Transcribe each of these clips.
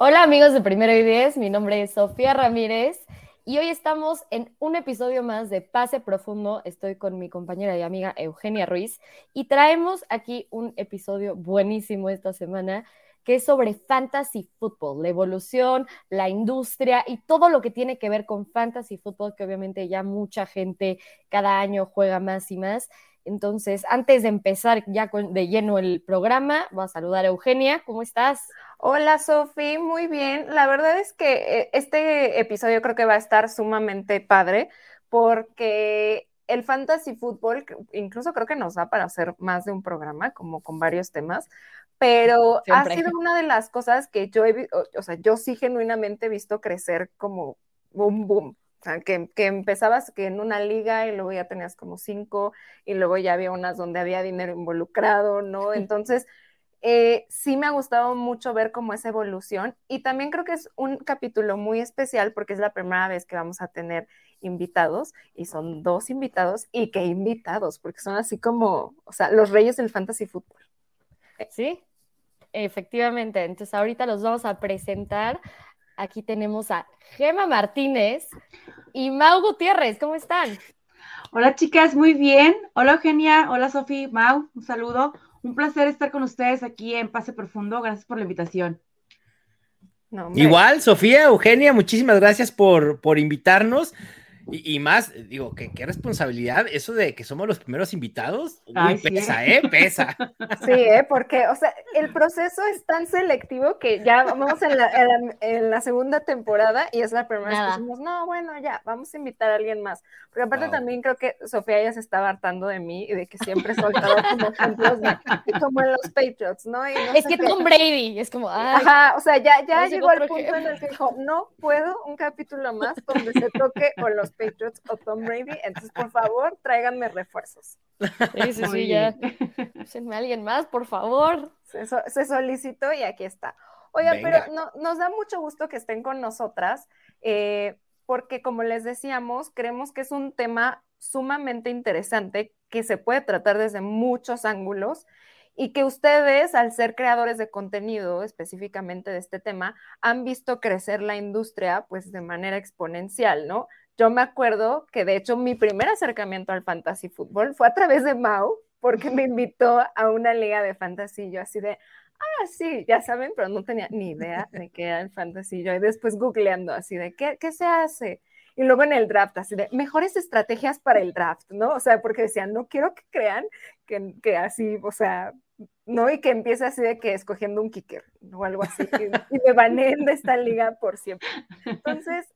Hola amigos de Primero y Diez, mi nombre es Sofía Ramírez y hoy estamos en un episodio más de Pase Profundo. Estoy con mi compañera y amiga Eugenia Ruiz y traemos aquí un episodio buenísimo esta semana que es sobre fantasy football, la evolución, la industria y todo lo que tiene que ver con fantasy football, que obviamente ya mucha gente cada año juega más y más. Entonces, antes de empezar ya de lleno el programa, voy a saludar a Eugenia. ¿Cómo estás? Hola, Sofi, muy bien. La verdad es que eh, este episodio creo que va a estar sumamente padre porque el fantasy fútbol, incluso creo que nos da para hacer más de un programa, como con varios temas, pero ha sido una de las cosas que yo he, o sea, yo sí genuinamente he visto crecer como boom, boom. O sea, que, que, empezabas que en una liga y luego ya tenías como cinco y luego ya había unas donde había dinero involucrado, ¿no? Entonces, eh, sí me ha gustado mucho ver cómo esa evolución y también creo que es un capítulo muy especial porque es la primera vez que vamos a tener invitados y son dos invitados y qué invitados, porque son así como, o sea, los reyes del fantasy fútbol. Sí, efectivamente. Entonces ahorita los vamos a presentar Aquí tenemos a Gema Martínez y Mau Gutiérrez. ¿Cómo están? Hola chicas, muy bien. Hola Eugenia, hola Sofi, Mau, un saludo. Un placer estar con ustedes aquí en Pase Profundo. Gracias por la invitación. Igual, Sofía, Eugenia, muchísimas gracias por, por invitarnos. Y, más, digo, ¿qué, qué responsabilidad eso de que somos los primeros invitados. Uy, pesa, ¿eh? Pesa. Sí, ¿eh? Porque, o sea, el proceso es tan selectivo que ya vamos en la, en la, segunda temporada y es la primera vez que decimos, no, bueno, ya, vamos a invitar a alguien más. Porque aparte también creo que Sofía ya se estaba hartando de mí y de que siempre he soltado como ejemplos de, como en los Patriots, ¿no? es que Tom Brady, es como, Ajá, o sea, ya, ya llegó al punto en el que dijo, no puedo un capítulo más donde se toque con los Patriots o Tom Brady, entonces por favor tráiganme refuerzos. Sí, sí, sí, ya. alguien más, por favor. Se, solicitó y aquí está. Oiga, pero no, nos da mucho gusto que estén con nosotras, eh, porque como les decíamos, creemos que es un tema sumamente interesante que se puede tratar desde muchos ángulos y que ustedes, al ser creadores de contenido específicamente de este tema, han visto crecer la industria pues de manera exponencial, ¿no? Yo me acuerdo que de hecho mi primer acercamiento al fantasy fútbol fue a través de Mau, porque me invitó a una liga de fantasy, yo así de, ah, sí, ya saben, pero no tenía ni idea de qué era el fantasy, y después googleando así de, ¿qué, qué se hace? Y luego en el draft, así de, mejores estrategias para el draft, ¿no? O sea, porque decían, no quiero que crean que, que así, o sea, ¿no? Y que empiece así de que escogiendo un kicker o algo así, y, y me baneen de esta liga por siempre. Entonces,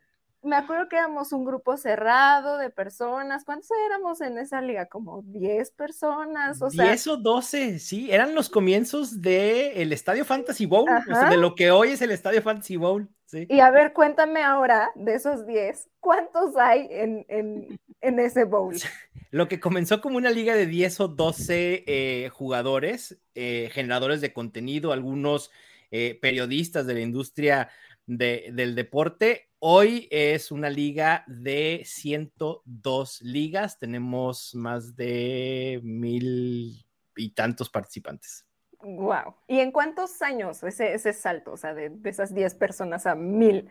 me acuerdo que éramos un grupo cerrado de personas. ¿Cuántos éramos en esa liga? Como 10 personas. O 10 o 12, sí. Eran los comienzos del Estadio Fantasy Bowl, o sea, de lo que hoy es el Estadio Fantasy Bowl. Sí. Y a ver, cuéntame ahora de esos 10, ¿cuántos hay en, en, en, ese bowl? Lo que comenzó como una liga de 10 o 12 eh, jugadores, eh, generadores de contenido, algunos eh, periodistas de la industria de, del deporte, Hoy es una liga de 102 ligas. Tenemos más de mil y tantos participantes. Wow. ¿Y en cuántos años ese, ese salto, o sea, de, esas 10 personas a mil?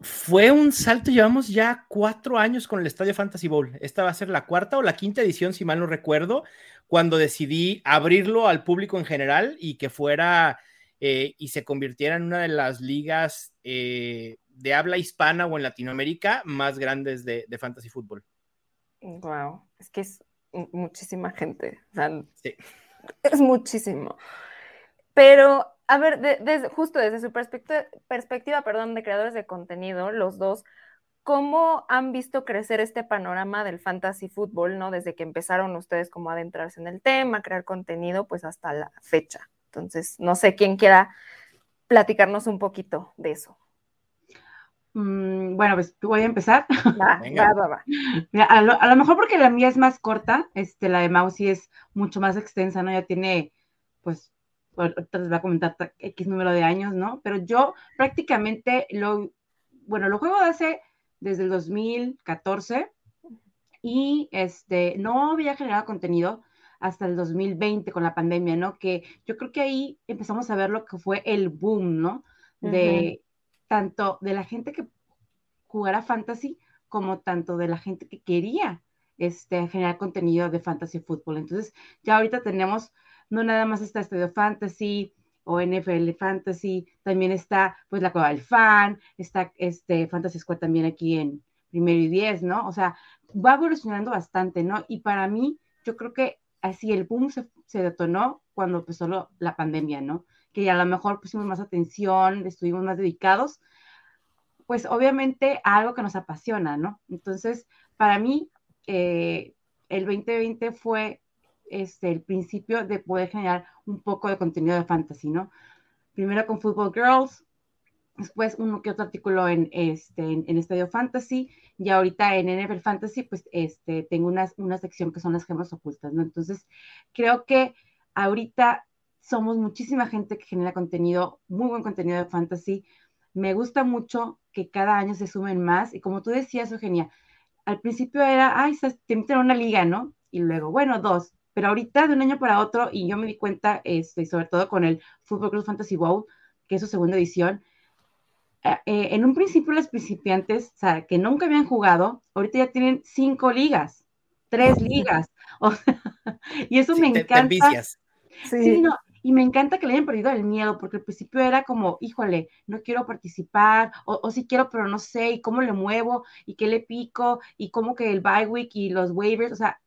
Fue un salto, llevamos ya cuatro años con el Estadio Fantasy Bowl. Esta va a ser la cuarta o la quinta edición, si mal no recuerdo, cuando decidí abrirlo al público en general y que fuera eh, y se convirtiera en una de las ligas eh, de habla hispana o en Latinoamérica más grandes de, fantasy fútbol. Wow, es que es muchísima gente. sí. Es muchísimo. Pero, a ver, justo desde su perspectiva, perspectiva, perdón, de creadores de contenido, los dos, ¿cómo han visto crecer este panorama del fantasy fútbol, ¿no? Desde que empezaron ustedes como a adentrarse en el tema, crear contenido, pues hasta la fecha. Entonces, no sé quién quiera platicarnos un poquito de eso. Mm, bueno, pues voy a empezar. Va, va, va, a, lo, mejor porque la mía es más corta, este, la de Mausi es mucho más extensa, ¿no? Ya tiene, pues, ahorita les voy a comentar X número de años, ¿no? Pero yo prácticamente lo, bueno, lo juego hace desde el 2014 y este, no había generado contenido hasta el 2020 con la pandemia, ¿no? Que yo creo que ahí empezamos a ver lo que fue el boom, ¿no? De tanto de la gente que jugara fantasy como tanto de la gente que quería este, generar contenido de fantasy fútbol. Entonces, ya ahorita tenemos, no nada más está Estadio Fantasy o NFL Fantasy, también está pues la Cueva del Fan, está este Fantasy Squad también aquí en primero y diez, ¿no? O sea, va evolucionando bastante, ¿no? Y para mí, yo creo que así el boom se, detonó cuando empezó la pandemia, ¿no? Que a lo mejor pusimos más atención, estuvimos más dedicados, pues obviamente a algo que nos apasiona, ¿no? Entonces, para mí, eh, el 2020 fue este, el principio de poder generar un poco de contenido de fantasy, ¿no? Primero con Football Girls, después uno que otro artículo en, este, en, Estadio Fantasy, y ahorita en NFL Fantasy, pues este, tengo una, una sección que son las gemas ocultas, ¿no? Entonces, creo que ahorita somos muchísima gente que genera contenido, muy buen contenido de fantasy. Me gusta mucho que cada año se sumen más, y como tú decías, Eugenia, al principio era, ay, te meten a una liga, ¿no? Y luego, bueno, dos, pero ahorita de un año para otro, y yo me di cuenta, este, sobre todo con el Football Club Fantasy WoW, que es su segunda edición, eh, eh, en un principio los principiantes, o sea, que nunca habían jugado, ahorita ya tienen cinco ligas, tres ligas, y eso me encanta. Sí. no, y me encanta que le hayan perdido el miedo, porque al principio era como, híjole, no quiero participar, o, o sí quiero, pero no sé, y cómo le muevo, y qué le pico, y cómo que el bye week y los waivers, o sea,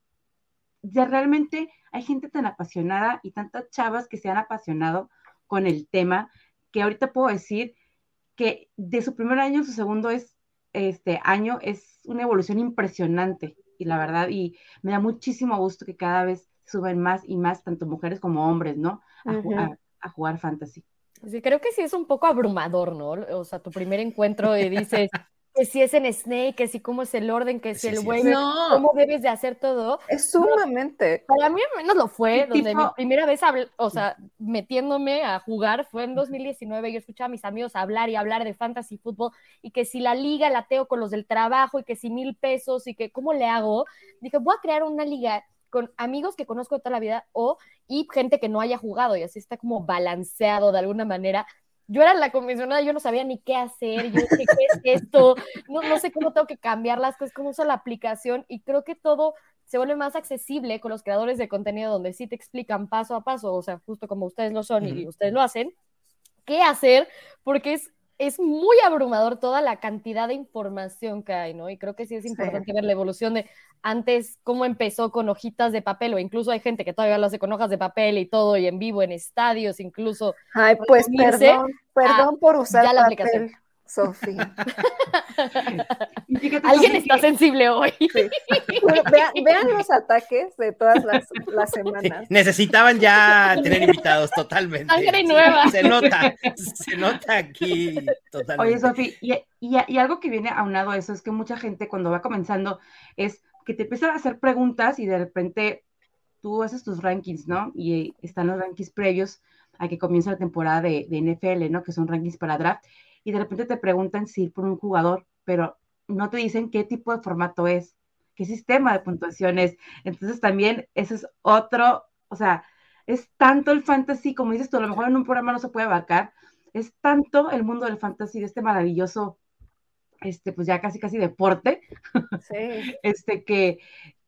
ya realmente hay gente tan apasionada y tantas chavas que se han apasionado con el tema, que ahorita puedo decir que de su primer año a su segundo es, este, año es una evolución impresionante y la verdad, y me da muchísimo gusto que cada vez suben más y más, tanto mujeres como hombres, ¿no? A, jugar fantasy. Sí, creo que sí es un poco abrumador, ¿no? O sea, tu primer encuentro y dices, que si es en Snake, que si cómo es el orden, que si el güey, cómo debes de hacer todo. Es sumamente. Para mí al menos lo fue, donde mi primera vez, o sea, metiéndome a jugar fue en 2019, yo escuchaba a mis amigos hablar y hablar de fantasy fútbol y que si la liga la teo con los del trabajo y que si mil pesos y que cómo le hago, dije, voy a crear una liga con amigos que conozco de toda la vida o y gente que no haya jugado y así está como balanceado de alguna manera yo era la comisionada, yo no sabía ni qué hacer, yo dije, ¿qué es esto? No, no sé cómo tengo que cambiar las cosas, cómo uso la aplicación y creo que todo se vuelve más accesible con los creadores de contenido donde sí te explican paso a paso, o sea, justo como ustedes lo son y ustedes lo hacen, qué hacer, porque es es muy abrumador toda la cantidad de información que hay, ¿no? Y creo que sí es importante ver la evolución de antes cómo empezó con hojitas de papel, o incluso hay gente que todavía lo hace con hojas de papel y todo, y en vivo, en estadios, incluso. Ay, pues perdón, perdón por usar ya la aplicación. Sofía. Alguien está sensible hoy. vean, los ataques de todas las, semanas. necesitaban ya tener invitados totalmente. Sangre nueva. Se nota, se nota aquí totalmente. Oye, Sofía, y, y, algo que viene aunado a eso es que mucha gente cuando va comenzando es que te empiezan a hacer preguntas y de repente tú haces tus rankings, ¿no? Y están los rankings previos a que comienza la temporada de, de NFL, ¿no? Que son rankings para draft y de repente te preguntan si ir por un jugador, pero no te dicen qué tipo de formato es, qué sistema de puntuación es. Entonces también ese es otro, o sea, es tanto el fantasy, como dices tú, a lo mejor en un programa no se puede abarcar, es tanto el mundo del fantasy, de este maravilloso, este, pues ya casi casi deporte, sí. este, que,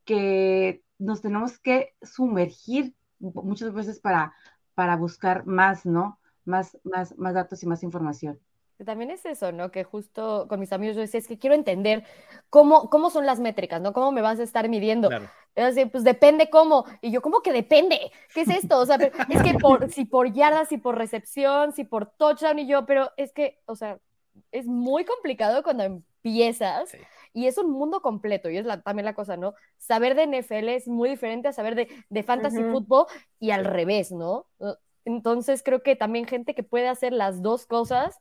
que nos tenemos que sumergir muchas veces para, para buscar más, ¿no? Más, más, más datos y más información también es eso, ¿no? Que justo con mis amigos yo decía, es que quiero entender cómo, cómo son las métricas, ¿no? ¿Cómo me vas a estar midiendo? Claro. pues depende cómo. Y yo, ¿cómo que depende? ¿Qué es esto? O sea, es que por, si por yardas, si por recepción, si por touchdown y yo, pero es que, o sea, es muy complicado cuando empiezas y es un mundo completo y es la, también la cosa, ¿no? Saber de NFL es muy diferente a saber de, de fantasy fútbol y al revés, ¿no? Entonces creo que también gente que puede hacer las dos cosas,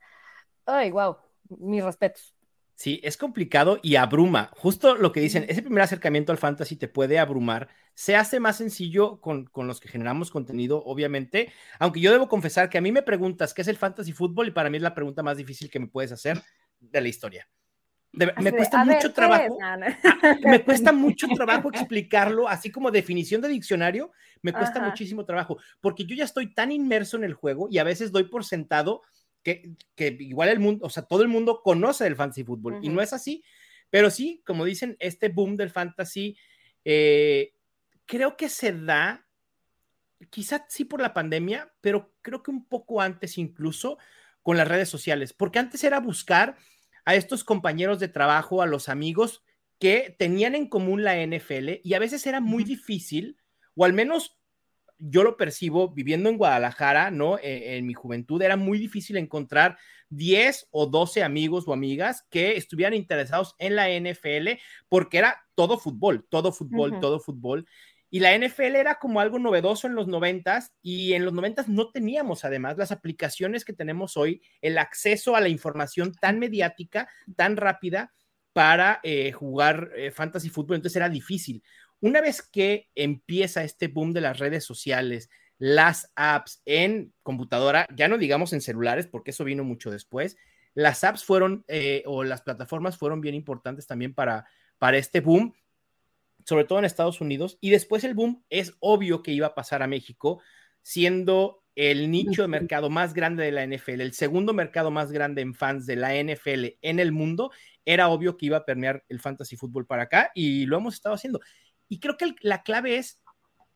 ay, wow, mis respetos. Sí, es complicado y abruma. Justo lo que dicen, ese primer acercamiento al fantasy te puede abrumar. Se hace más sencillo con, los que generamos contenido, obviamente. Aunque yo debo confesar que a mí me preguntas qué es el fantasy fútbol y para mí es la pregunta más difícil que me puedes hacer de la historia. me cuesta mucho trabajo. me cuesta mucho trabajo explicarlo, así como definición de diccionario, me cuesta muchísimo trabajo, porque yo ya estoy tan inmerso en el juego y a veces doy por sentado que, igual el mundo, o sea, todo el mundo conoce el fantasy fútbol y no es así, pero sí, como dicen, este boom del fantasy, eh, creo que se da, quizá sí por la pandemia, pero creo que un poco antes incluso con las redes sociales, porque antes era buscar a estos compañeros de trabajo, a los amigos que tenían en común la NFL y a veces era muy difícil, o al menos yo lo percibo viviendo en Guadalajara, ¿no? Eh, en mi juventud era muy difícil encontrar 10 o 12 amigos o amigas que estuvieran interesados en la NFL porque era todo fútbol, todo fútbol, todo fútbol. Y la NFL era como algo novedoso en los noventas y en los noventas no teníamos además las aplicaciones que tenemos hoy, el acceso a la información tan mediática, tan rápida para eh, jugar eh, fantasy fútbol, entonces era difícil. Una vez que empieza este boom de las redes sociales, las apps en computadora, ya no digamos en celulares, porque eso vino mucho después, las apps fueron eh, o las plataformas fueron bien importantes también para, para este boom, sobre todo en Estados Unidos, y después el boom es obvio que iba a pasar a México, siendo el nicho de mercado más grande de la NFL, el segundo mercado más grande en fans de la NFL en el mundo, era obvio que iba a permear el fantasy fútbol para acá y lo hemos estado haciendo. Y creo que la clave es,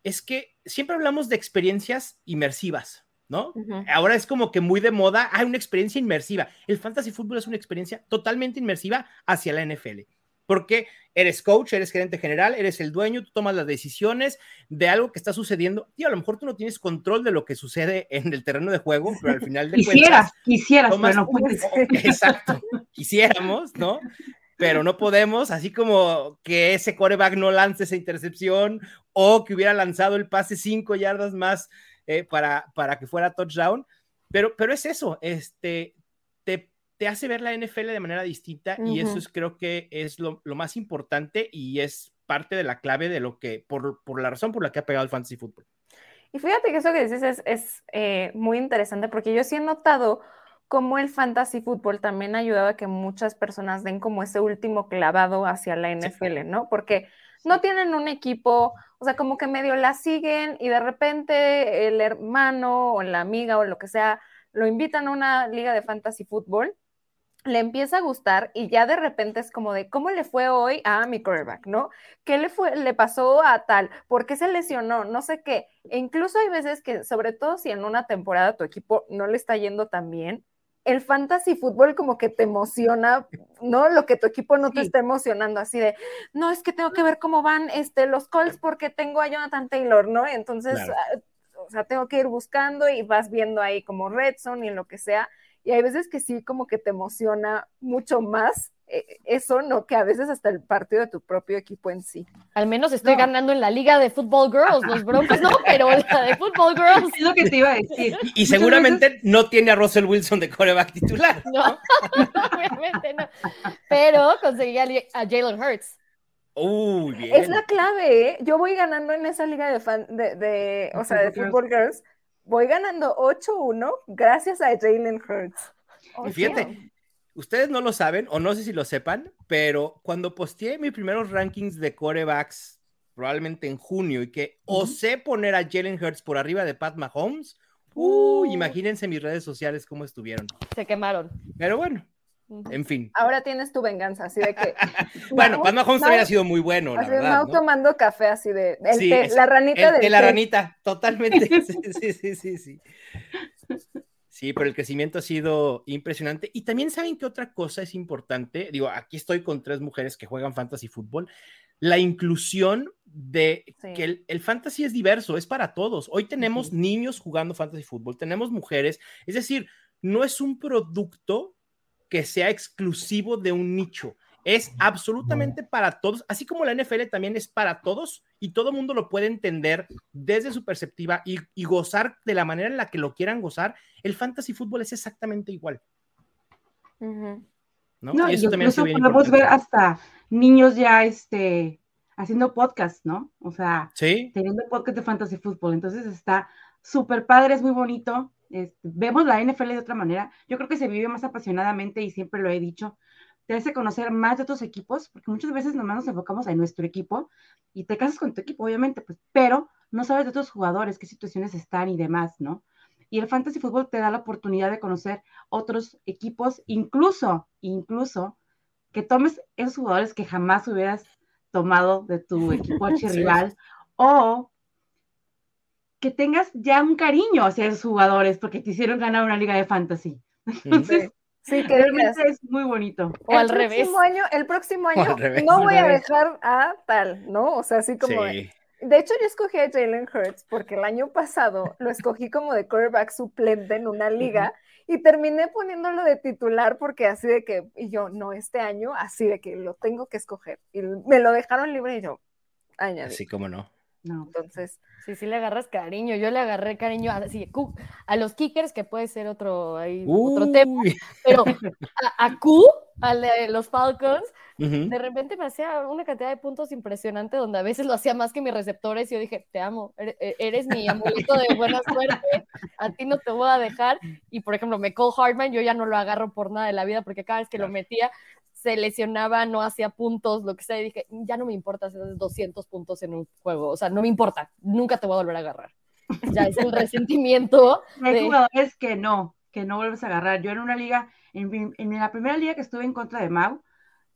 es que siempre hablamos de experiencias inmersivas, ¿no? Ahora es como que muy de moda, hay una experiencia inmersiva. El fantasy fútbol es una experiencia totalmente inmersiva hacia la NFL. Porque eres coach, eres gerente general, eres el dueño, tú tomas las decisiones de algo que está sucediendo. Y a lo mejor tú no tienes control de lo que sucede en el terreno de juego, pero al final de quisieras, Quisieras, pero no puedes. Exacto, quisiéramos, ¿no? Pero no podemos, así como que ese coreback no lance esa intercepción o que hubiera lanzado el pase cinco yardas más eh, para, para que fuera touchdown. Pero, pero es eso, este, te, te hace ver la NFL de manera distinta y eso es, creo que es lo, más importante y es parte de la clave de lo que, por, por, la razón por la que ha pegado el fantasy fútbol. Y fíjate que eso que dices es, es eh, muy interesante porque yo sí he notado como el fantasy fútbol también ha ayudado a que muchas personas den como ese último clavado hacia la NFL, ¿no? Porque no tienen un equipo, o sea, como que medio la siguen y de repente el hermano o la amiga o lo que sea lo invitan a una liga de fantasy fútbol, le empieza a gustar y ya de repente es como de, ¿cómo le fue hoy a mi quarterback, no? ¿Qué le fue, le pasó a tal? ¿Por qué se lesionó? No sé qué. E incluso hay veces que, sobre todo si en una temporada tu equipo no le está yendo tan bien, el fantasy fútbol como que te emociona, ¿no? Lo que tu equipo no te está emocionando, así de, no, es que tengo que ver cómo van este, los Colts porque tengo a Jonathan Taylor, ¿no? Entonces, ah, o sea, tengo que ir buscando y vas viendo ahí como Redson y lo que sea. Y hay veces que sí, como que te emociona mucho más eh, eso, ¿no? Que a veces hasta el partido de tu propio equipo en sí. Al menos estoy ganando en la liga de Football Girls, los Broncos no, pero la de Football Girls. Es lo que te iba a decir. Y seguramente no tiene a Russell Wilson de coreback titular. No, obviamente no. Pero conseguí a, Jalen Hurts. Uy, bien. Es la clave, ¿eh? Yo voy ganando en esa liga de, fan, de, o sea, de Football Girls. Voy ganando 8-1 gracias a Jalen Hurts. y fíjate, ustedes no lo saben, o no sé si lo sepan, pero cuando posteé mis primeros rankings de corebacks, probablemente en junio, y que osé poner a Jalen Hurts por arriba de Pat Mahomes, uh, imagínense mis redes sociales cómo estuvieron. Se quemaron. Pero bueno, en fin. Ahora tienes tu venganza, así de que. bueno, Pat Mahomes también ha sido muy bueno, la verdad. ¿no? tomando café así de. la ranita de. la ranita, totalmente. sí, sí, sí, sí. Sí, pero el crecimiento ha sido impresionante. Y también saben que otra cosa es importante. Digo, aquí estoy con tres mujeres que juegan fantasy fútbol. La inclusión de que el, fantasy es diverso, es para todos. Hoy tenemos niños jugando fantasy fútbol, tenemos mujeres. Es decir, no es un producto que sea exclusivo de un nicho es absolutamente para todos, así como la NFL también es para todos y todo el mundo lo puede entender desde su perspectiva y, gozar de la manera en la que lo quieran gozar. El fantasy fútbol es exactamente igual. ¿no? y eso también podemos ver hasta niños ya este, haciendo podcast, ¿no? O sea, teniendo podcast de fantasy fútbol. Entonces está súper padre, es muy bonito. Este, vemos la NFL de otra manera. Yo creo que se vive más apasionadamente y siempre lo he dicho te hace conocer más de otros equipos, porque muchas veces nomás nos enfocamos en nuestro equipo y te casas con tu equipo, obviamente, pues, pero no sabes de otros jugadores, qué situaciones están y demás, ¿no? Y el fantasy fútbol te da la oportunidad de conocer otros equipos, incluso, incluso, que tomes esos jugadores que jamás hubieras tomado de tu equipo archirrival o que tengas ya un cariño hacia esos jugadores porque te hicieron ganar una liga de fantasy. Entonces, Sí, que realmente es muy bonito. O el al revés. Año, el próximo año no voy a dejar a tal, ¿no? O sea, así como. De, hecho, yo escogí a Jalen Hurts porque el año pasado lo escogí como de quarterback suplente en una liga y terminé poniéndolo de titular porque así de que, y yo, no, este año, así de que lo tengo que escoger. Y me lo dejaron libre y yo, añadí. Así como no. No. Entonces. Sí, sí le agarras cariño. Yo le agarré cariño a, a los kickers, que puede ser otro, otro tema. Pero a, a Q, a los Falcons, de repente me hacía una cantidad de puntos impresionante donde a veces lo hacía más que mis receptores y yo dije, te amo, e, eres, mi amuleto de buena suerte, a ti no te voy a dejar. Y por ejemplo, me call Hartman, yo ya no lo agarro por nada de la vida porque cada vez que lo metía se lesionaba, no hacía puntos, lo que sea, y dije, ya no me importa hacer 200 puntos en un juego, o sea, no me importa, nunca te voy a volver a agarrar. Ya es el resentimiento. Hay jugadores que no, que no vuelves a agarrar. Yo en una liga, en, la primera liga que estuve en contra de Mau,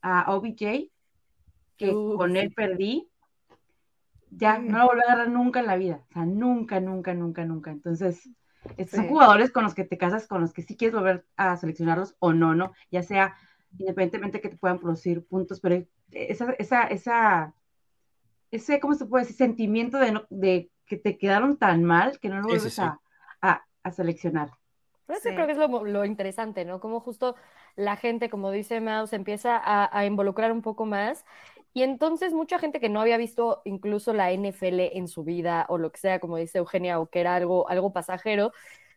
a OBJ, que con él perdí, ya no lo volví a agarrar nunca en la vida, o sea, nunca, nunca, nunca, nunca. Entonces, estos son jugadores con los que te casas, con los que sí quieres volver a seleccionarlos o no, ¿no? Ya sea independientemente que te puedan producir puntos, pero esa, esa, esa, ese, ¿cómo se puede decir? Sentimiento de, de que te quedaron tan mal que no lo vuelves a, a, a, seleccionar. Eso creo que es lo, lo, interesante, ¿no? Como justo la gente, como dice Mouse, empieza a, a, involucrar un poco más. Y entonces mucha gente que no había visto incluso la NFL en su vida o lo que sea, como dice Eugenia, o que era algo, algo pasajero,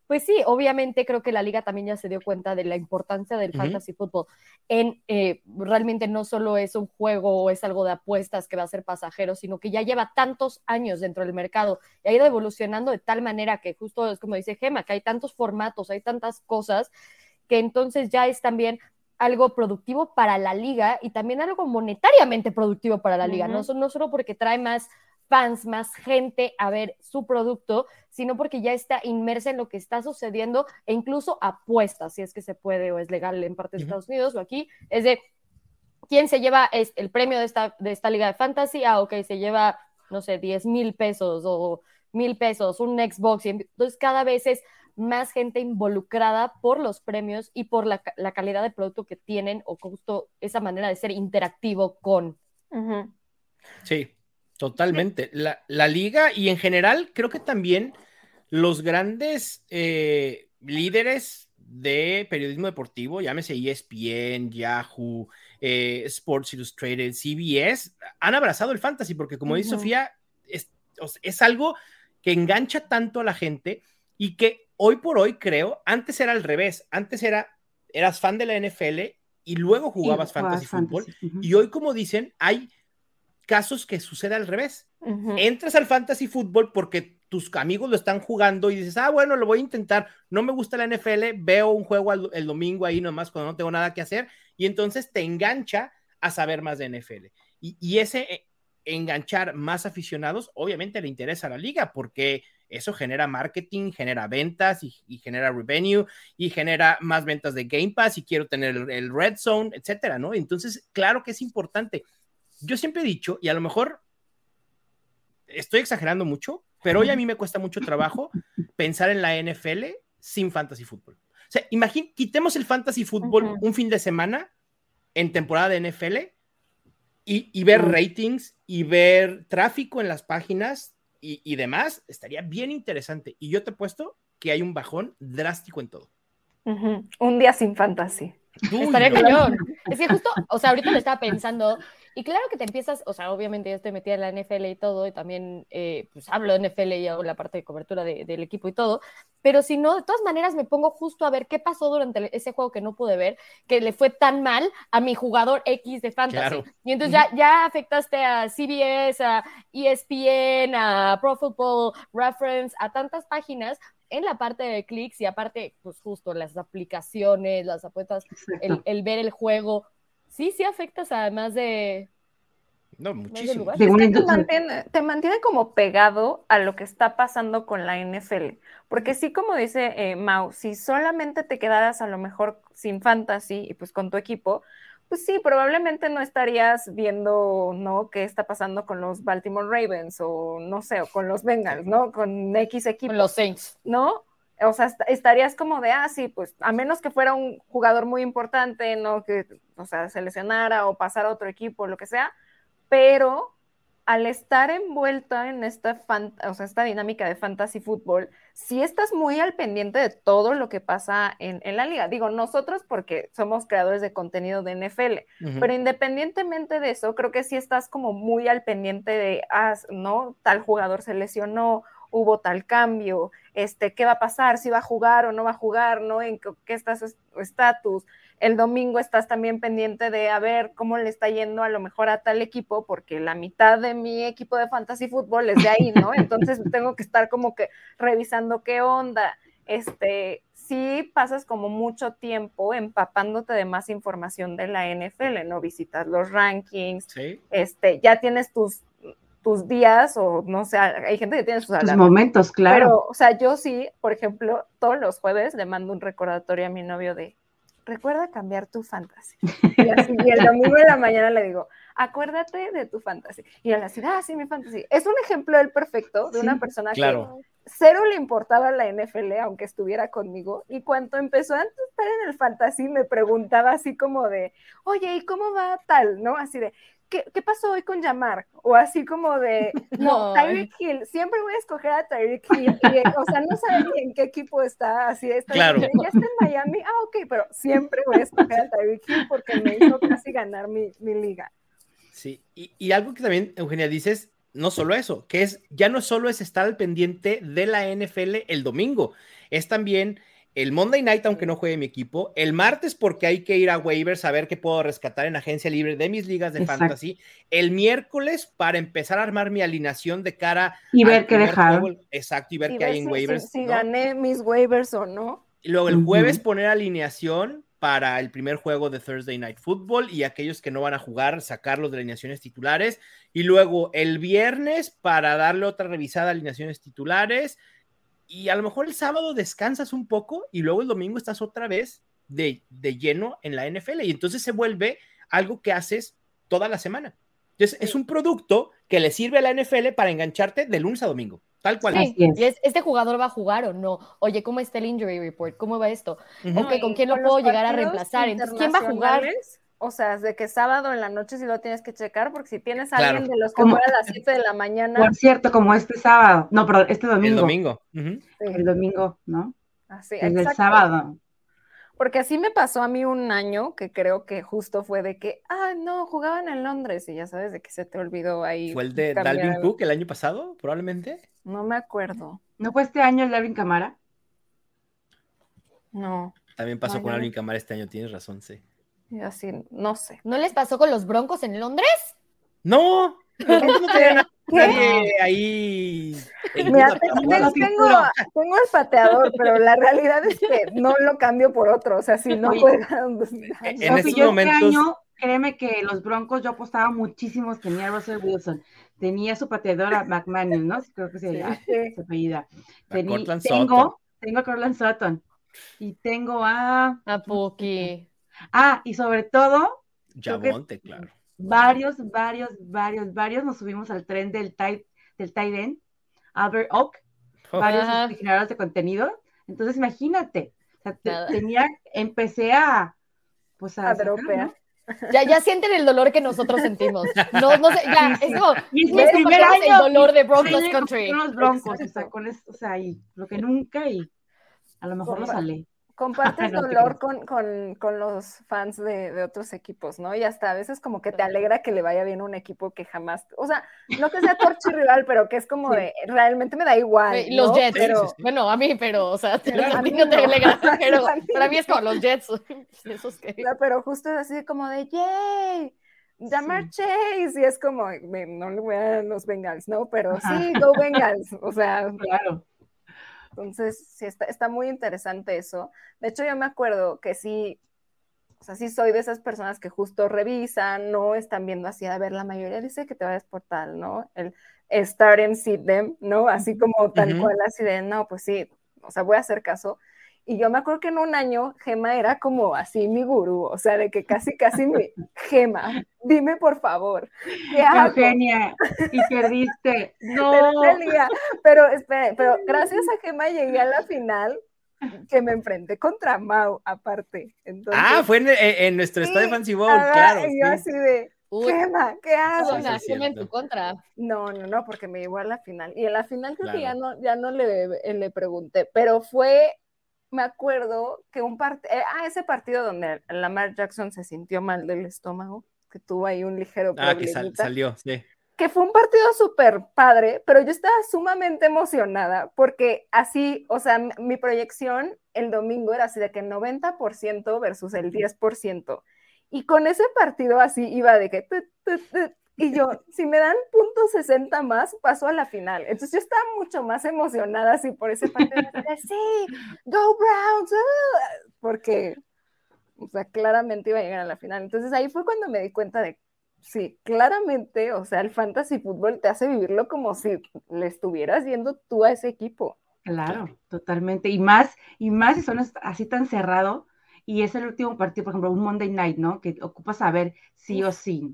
pues sí, obviamente creo que la liga también ya se dio cuenta de la importancia del fantasy football en eh, realmente no solo es un juego o es algo de apuestas que va a ser pasajero, sino que ya lleva tantos años dentro del mercado y ha ido evolucionando de tal manera que justo es como dice Gema, que hay tantos formatos, hay tantas cosas que entonces ya es también algo productivo para la liga y también algo monetariamente productivo para la liga, no, no solo porque trae más fans, más gente a ver su producto, sino porque ya está inmersa en lo que está sucediendo e incluso apuesta, si es que se puede o es legal en parte de Estados Unidos o aquí, es de quién se lleva es el premio de esta, de esta liga de fantasy, ah, ok, se lleva, no sé, 10 mil pesos o mil pesos, un Xbox, y entonces cada vez es más gente involucrada por los premios y por la, calidad de producto que tienen o justo esa manera de ser interactivo con. Sí, Totalmente. La, liga y en general creo que también los grandes eh, líderes de periodismo deportivo, llámese ESPN, Yahoo, eh, Sports Illustrated, CBS, han abrazado el fantasy porque como dice Sofía, es, es algo que engancha tanto a la gente y que hoy por hoy creo, antes era al revés, antes era, eras fan de la NFL y luego jugabas fantasy fútbol y hoy como dicen, hay casos que sucede al revés. Entras al fantasy fútbol porque tus amigos lo están jugando y dices, ah, bueno, lo voy a intentar. No me gusta la NFL, veo un juego el, domingo ahí nomás cuando no tengo nada que hacer y entonces te engancha a saber más de NFL. Y, ese eh, enganchar más aficionados, obviamente le interesa a la liga porque eso genera marketing, genera ventas y, genera revenue y genera más ventas de Game Pass y quiero tener el, el Red Zone, etcétera, ¿no? Entonces, claro que es importante yo siempre he dicho, y a lo mejor estoy exagerando mucho, pero hoy a mí me cuesta mucho trabajo pensar en la NFL sin fantasy fútbol. O sea, imagínate, quitemos el fantasy fútbol un fin de semana en temporada de NFL y, ver ratings y ver tráfico en las páginas y, demás, estaría bien interesante. Y yo te he puesto que hay un bajón drástico en todo. Un día sin fantasy. Estaría cañón. Es que justo, o sea, ahorita lo estaba pensando, y claro que te empiezas, o sea, obviamente yo estoy metida en la NFL y todo, y también eh, pues hablo de NFL y hago la parte de cobertura del equipo y todo, pero si no, de todas maneras me pongo justo a ver qué pasó durante ese juego que no pude ver, que le fue tan mal a mi jugador X de fantasy. Y entonces ya, ya afectaste a CBS, a ESPN, a Pro Football Reference, a tantas páginas en la parte de clics y aparte, pues justo las aplicaciones, las apuestas, el, ver el juego, sí, sí afectas además de... No, muchísimo. te, mantiene, te, mantiene, como pegado a lo que está pasando con la NFL. Porque sí, como dice eh, Mau, si solamente te quedaras a lo mejor sin fantasy y pues con tu equipo, pues sí, probablemente no estarías viendo, ¿no? ¿Qué está pasando con los Baltimore Ravens o no sé, o con los Bengals, ¿no? Con X equipo. Con los Saints. ¿No? O sea, estarías como de, ah, sí, pues a menos que fuera un jugador muy importante, ¿no? Que, o sea, se lesionara o pasara a otro equipo, lo que sea, pero al estar envuelta en esta, o sea, esta dinámica de fantasy fútbol, sí estás muy al pendiente de todo lo que pasa en, la liga. Digo, nosotros porque somos creadores de contenido de NFL, pero independientemente de eso, creo que sí estás como muy al pendiente de, ah, ¿no? Tal jugador se lesionó, hubo tal cambio, este, ¿qué va a pasar? Si va a jugar o no va a jugar, ¿no? ¿En qué está su estatus? El domingo estás también pendiente de a ver cómo le está yendo a lo mejor a tal equipo, porque la mitad de mi equipo de fantasy fútbol es de ahí, ¿no? Entonces tengo que estar como que revisando qué onda. Este, sí pasas como mucho tiempo empapándote de más información de la NFL, ¿no? Visitas los rankings, este, ya tienes tus tus días o no sé, hay gente que tiene sus, sus momentos, claro. Pero, o sea, yo sí, por ejemplo, todos los jueves le mando un recordatorio a mi novio de, recuerda cambiar tu fantasy. Y, así, el domingo de la mañana le digo, acuérdate de tu fantasy. Y él así, ah, sí, mi fantasy. Es un ejemplo del perfecto de una persona que cero le importaba la NFL, aunque estuviera conmigo. Y cuando empezó a estar en el fantasy, me preguntaba así como de, oye, ¿y cómo va tal? ¿No? Así de, ¿qué, pasó hoy con Yamar? O así como de, no, Tyreek Hill, siempre voy a escoger a Tyreek Hill. o sea, no sabe ni en qué equipo está, así está. Claro. Ya está en Miami, ah, ok, pero siempre voy a escoger a Tyreek Hill porque me hizo casi ganar mi, liga. Sí, y, y, algo que también, Eugenia, dices, no solo eso, que es, ya no solo es estar al pendiente de la NFL el domingo, es también el Monday night, aunque no juegue mi equipo, el martes porque hay que ir a waivers a ver qué puedo rescatar en agencia libre de mis ligas de fantasy, el miércoles para empezar a armar mi alineación de cara y ver qué dejar. Exacto, y ver qué hay en waivers. Si, gané mis waivers o no. Y luego el jueves poner alineación para el primer juego de Thursday Night Football y aquellos que no van a jugar, sacarlos de alineaciones titulares. Y luego el viernes para darle otra revisada a alineaciones titulares y a lo mejor el sábado descansas un poco y luego el domingo estás otra vez de, lleno en la NFL y entonces se vuelve algo que haces toda la semana. Entonces es un producto que le sirve a la NFL para engancharte de lunes a domingo, tal cual. Sí, y es, ¿este jugador va a jugar o no? Oye, ¿cómo está el injury report? ¿Cómo va esto? ¿con quién lo puedo llegar a reemplazar? Entonces, ¿quién va a jugar? O sea, de que sábado en la noche sí lo tienes que checar, porque si tienes a alguien de los que muere a las 7 de la mañana. Por cierto, como este sábado, no, pero este domingo. El domingo. El domingo, ¿no? Así, el del sábado. Porque así me pasó a mí un año que creo que justo fue de que, ah, no, jugaban en Londres y ya sabes de que se te olvidó ahí. ¿Fue el de Dalvin Cook el año pasado, probablemente? No me acuerdo. ¿No fue este año el Dalvin Camara? No. También pasó con Dalvin Camara este año, tienes razón, sí así, no sé. ¿No les pasó con los Broncos en Londres? No, no nadie ahí. Mira, tengo, tengo, el pateador, pero la realidad es que no lo cambio por otro. O sea, si no juegan. Pues, en estos este momentos. créeme que los Broncos yo apostaba muchísimos. Tenía Russell Wilson, tenía su pateadora McManus, ¿no? Creo que se llama su apellida. tengo, tengo a Cortland Sutton y tengo a. A Puki. Ah, y sobre todo. Monte, claro. Varios, varios, varios, varios nos subimos al tren del tight, del tight Albert Oak, varios generadores de contenido. Entonces, imagínate, tenía, empecé a, pues a, Ya, ya sienten el dolor que nosotros sentimos. No, no sé, ya, es como, el dolor de Broncos Country. Con los Broncos, o sea, con esto, o sea, y lo que nunca, y a lo mejor lo sale. Compartes dolor con, con, con, los fans de, de, otros equipos, ¿no? Y hasta a veces como que te alegra que le vaya bien un equipo que jamás, o sea, no que sea torchi rival, pero que es como de, realmente me da igual. Los Jets, pero, bueno, a mí, pero, o sea, a mí no te alegra, pero para mí es como los Jets, esos que... pero justo es así como de, ¡yay! Jamar Chase, y es como, no le voy a los Bengals, ¿no? Pero sí, go Bengals, o sea, claro. Entonces, sí, está, está muy interesante eso. De hecho, yo me acuerdo que sí, o sea, sí soy de esas personas que justo revisan, no están viendo así, a ver, la mayoría dice que te vayas por tal, ¿no? El start and see them, ¿no? Así como tal cual, así de, no, pues sí, o sea, voy a hacer caso. Y yo me acuerdo que en un año Gema era como así mi gurú, o sea, de que casi, casi mi Gema, dime por favor. ¿qué hago? Eugenia, y perdiste. No. Pero, espere, pero gracias a Gema llegué a la final que me enfrenté contra Mau, aparte. Entonces, ah, fue en, en nuestro estadio Fancy Bowl, claro. Y yo así de, Gema, ¿qué haces? en tu contra. No, no, no, porque me llevó a la final. Y en la final creo que ya no, ya no le, le pregunté, pero fue me acuerdo que un partido, eh, ah, ese partido donde Lamar Jackson se sintió mal del estómago, que tuvo ahí un ligero problema. Ah, que salió, sí. Que fue un partido súper padre, pero yo estaba sumamente emocionada porque así, o sea, mi proyección el domingo era así de que 90% versus el 10%. Y con ese partido así iba de que y yo, si me dan punto 60 más, paso a la final. Entonces yo estaba mucho más emocionada así por ese partido. sí, go Browns, uh", porque, o sea, claramente iba a llegar a la final. Entonces ahí fue cuando me di cuenta de, sí, claramente, o sea, el fantasy fútbol te hace vivirlo como si le estuvieras viendo tú a ese equipo. Claro, totalmente. Y más, y más si son así tan cerrado, y es el último partido, por ejemplo, un Monday Night, ¿no? Que ocupas saber sí o sí.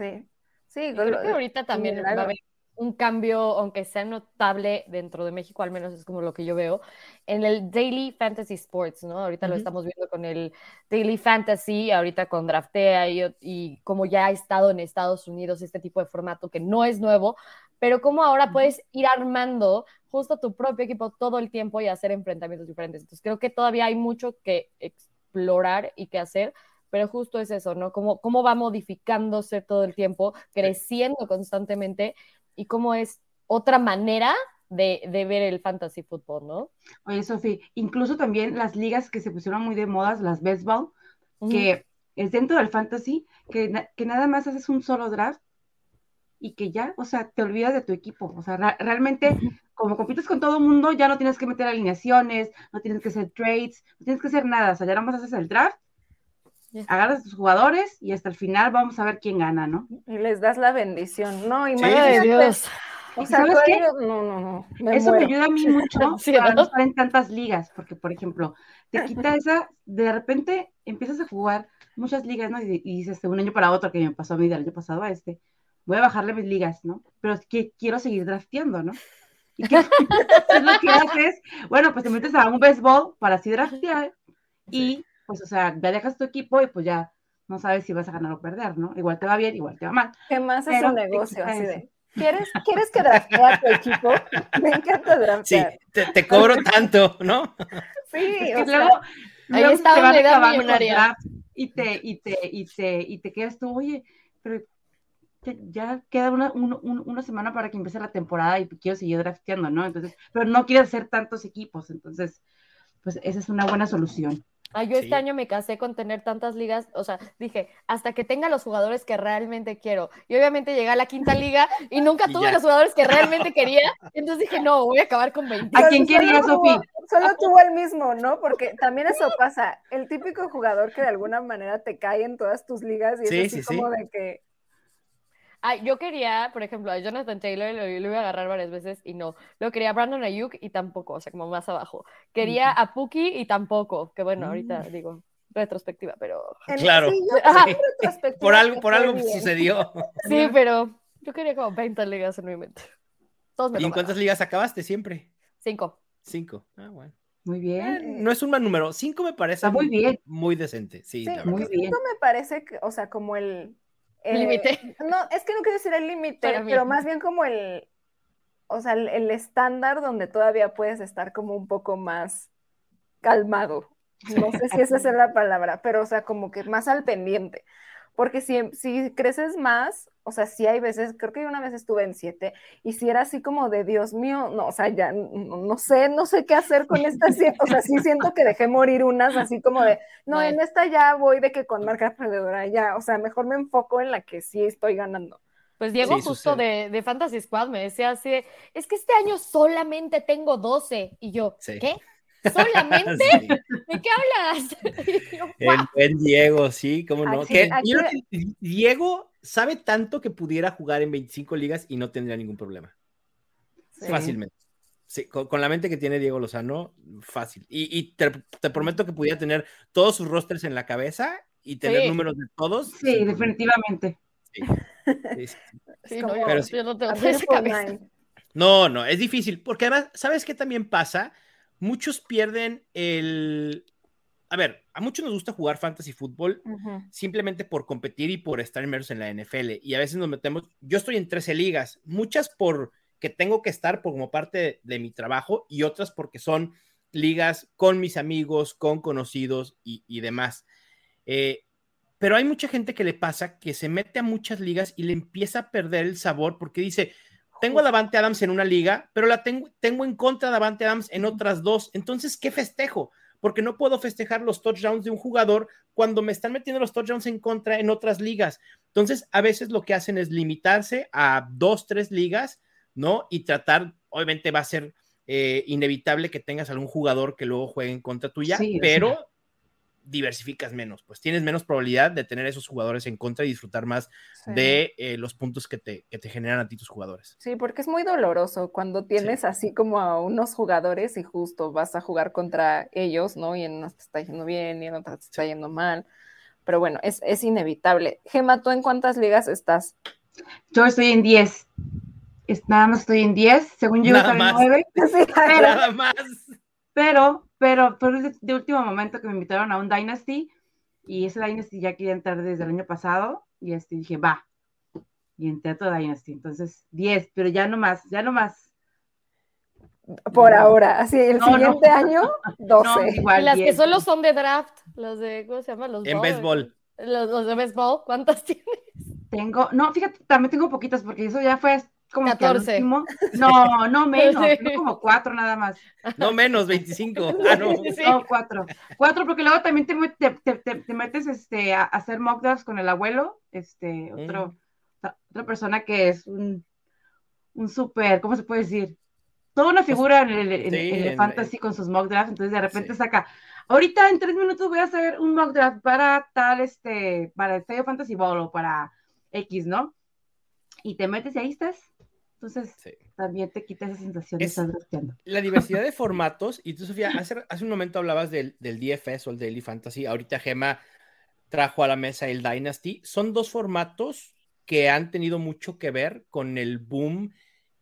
Sí, sí. Creo que ahorita también va a haber un cambio, aunque sea notable dentro de México, al menos es como lo que yo veo, en el Daily Fantasy Sports, ¿no? Ahorita lo estamos viendo con el Daily Fantasy, ahorita con Draftea y, y, como ya ha estado en Estados Unidos este tipo de formato que no es nuevo, pero como ahora puedes ir armando justo tu propio equipo todo el tiempo y hacer enfrentamientos diferentes. Entonces creo que todavía hay mucho que explorar y que hacer pero justo es eso, ¿no? Cómo, cómo va modificándose todo el tiempo, creciendo constantemente y cómo es otra manera de, ver el fantasy fútbol, ¿no? Oye, Sofía, incluso también las ligas que se pusieron muy de modas, las baseball, que es dentro del fantasy, que, que, nada más haces un solo draft y que ya, o sea, te olvidas de tu equipo. O sea, realmente, como compites con todo el mundo, ya no tienes que meter alineaciones, no tienes que hacer trades, no tienes que hacer nada. O sea, ya nada más haces el draft agarras a tus jugadores y hasta el final vamos a ver quién gana, ¿no? Y les das la bendición, ¿no? Y de Dios. O sea, ¿Sabes qué? No, no, no. Eso me ayuda a mí mucho para no estar en tantas ligas, porque, por ejemplo, te quita esa, de repente empiezas a jugar muchas ligas, ¿no? Y, dices de un año para otro, que me pasó a mí del año pasado a este, voy a bajarle mis ligas, ¿no? Pero es que quiero seguir drafteando, ¿no? ¿Y qué es lo que haces? Bueno, pues te metes a un béisbol para así draftear y pues, o sea, ya dejas tu equipo y pues ya no sabes si vas a ganar o perder, ¿no? Igual te va bien, igual te va mal. ¿Qué más es un negocio así de? ¿Quieres, ¿Quieres que draftea a tu equipo? Me encanta draftear. Sí, te, cobro tanto, ¿no? Sí, es que luego, Ahí está te millonaria. Y te, y te, y te, y te quedas tú, oye, pero ya queda una, una semana para que empiece la temporada y quiero seguir drafteando, ¿no? Entonces, pero no quieres hacer tantos equipos, entonces, pues esa es una buena solución. Ah, yo este año me casé con tener tantas ligas, o sea, dije, hasta que tenga los jugadores que realmente quiero. Y obviamente llegué a la quinta liga y nunca tuve los jugadores que realmente quería. Entonces dije, no, voy a acabar con 20. ¿A quién quería, Sofía? Solo tuvo el mismo, ¿no? Porque también eso pasa. El típico jugador que de alguna manera te cae en todas tus ligas y es así como de que yo quería, por ejemplo, a Jonathan Taylor lo, lo, iba a agarrar varias veces y no. Lo quería a Brandon Ayuk y tampoco, o sea, como más abajo. Quería a Puki y tampoco, que bueno, ahorita mm. digo, retrospectiva, pero... Claro. por algo, por algo sucedió. Sí, pero yo quería como 20 ligas en mi mente. ¿Y en cuántas ligas acabaste siempre? Cinco. Cinco. Ah, bueno. Muy bien. Eh, no es un mal número. Cinco me parece muy, bien. Muy decente. Sí, muy bien. Cinco me parece, que, o sea, como el límite. Eh, no, es que no quiero decir el límite, pero más bien como el, o sea, el, estándar donde todavía puedes estar como un poco más calmado. No sé si esa es la palabra, pero o sea, como que más al pendiente. Porque si, si creces más, o sea, sí hay veces, creo que una vez estuve en siete, y si era así como de Dios mío, no, o sea, ya no, sé, no sé qué hacer con esta siete, o sea, sí siento que dejé morir unas así como de, no, en esta ya voy de que con marca perdedora, ya, o sea, mejor me enfoco en la que sí estoy ganando. Pues Diego justo de, de, Fantasy Squad me decía así, es que este año solamente tengo 12, y yo, ¿qué? ¿Solamente? ¿De qué hablas? el Diego, sí, cómo no. Diego sabe tanto que pudiera jugar en 25 ligas y no tendría ningún problema. Fácilmente. Sí, con, la mente que tiene Diego Lozano, fácil. Y, te, prometo que pudiera tener todos sus rosters en la cabeza y tener números de todos. Sí, definitivamente. Sí. no, pero no, no, no, es difícil, porque además, ¿sabes qué también pasa? Muchos pierden el... A ver, a muchos nos gusta jugar fantasy fútbol simplemente por competir y por estar inmersos en la NFL. Y a veces nos metemos, yo estoy en 13 ligas, muchas por que tengo que estar por, como parte de, mi trabajo y otras porque son ligas con mis amigos, con conocidos y, demás. Eh, pero hay mucha gente que le pasa que se mete a muchas ligas y le empieza a perder el sabor porque dice, tengo a Davante Adams en una liga, pero la tengo, tengo en contra de Davante Adams en otras dos. Entonces, ¿qué festejo? Porque no puedo festejar los touchdowns de un jugador cuando me están metiendo los touchdowns en contra en otras ligas. Entonces, a veces lo que hacen es limitarse a dos, tres ligas, ¿no? Y tratar, obviamente va a ser eh, inevitable que tengas algún jugador que luego juegue en contra tuya, pero diversificas menos, pues tienes menos probabilidad de tener esos jugadores en contra y disfrutar más de eh, los puntos que te, que te, generan a ti tus jugadores. Sí, porque es muy doloroso cuando tienes así como a unos jugadores y justo vas a jugar contra ellos, ¿no? Y en unos te está yendo bien y en otras te está yendo mal. Pero bueno, es, es inevitable. Gema, ¿tú en cuántas ligas estás? Yo estoy en 10. Nada más estoy en 10, según yo estoy en 9. Nada más. Pero pero fue de último momento que me invitaron a un Dynasty y ese Dynasty ya quería entrar desde el año pasado y este, dije, va. Y entré a todo Dynasty. Entonces, 10, pero ya no más, ya no más. Por ahora, así, el siguiente año, 12. y las que solo son de draft, los de, ¿cómo se llama? Los en béisbol. Los, los de béisbol, ¿cuántas tienes? Tengo, no, fíjate, también tengo poquitas porque eso ya fue como 14. no, no menos, como cuatro nada más. No menos, 25. Ah, no. no, cuatro. Cuatro, porque luego también te, te, te, metes este, a hacer mock drafts con el abuelo, este, otro, mm. otra persona que es un, un súper, ¿cómo se puede decir? Toda una figura en el, fantasy con sus mock drafts, entonces de repente saca, ahorita en tres minutos voy a hacer un mock draft para tal, este, para el Feo Fantasy Ball o para X, ¿no? Y te metes y ahí estás entonces, también te quita esa sensación de estar La diversidad de formatos, y tú, Sofía, hace, un momento hablabas del, DFS o el Daily Fantasy, ahorita Gema trajo a la mesa el Dynasty, son dos formatos que han tenido mucho que ver con el boom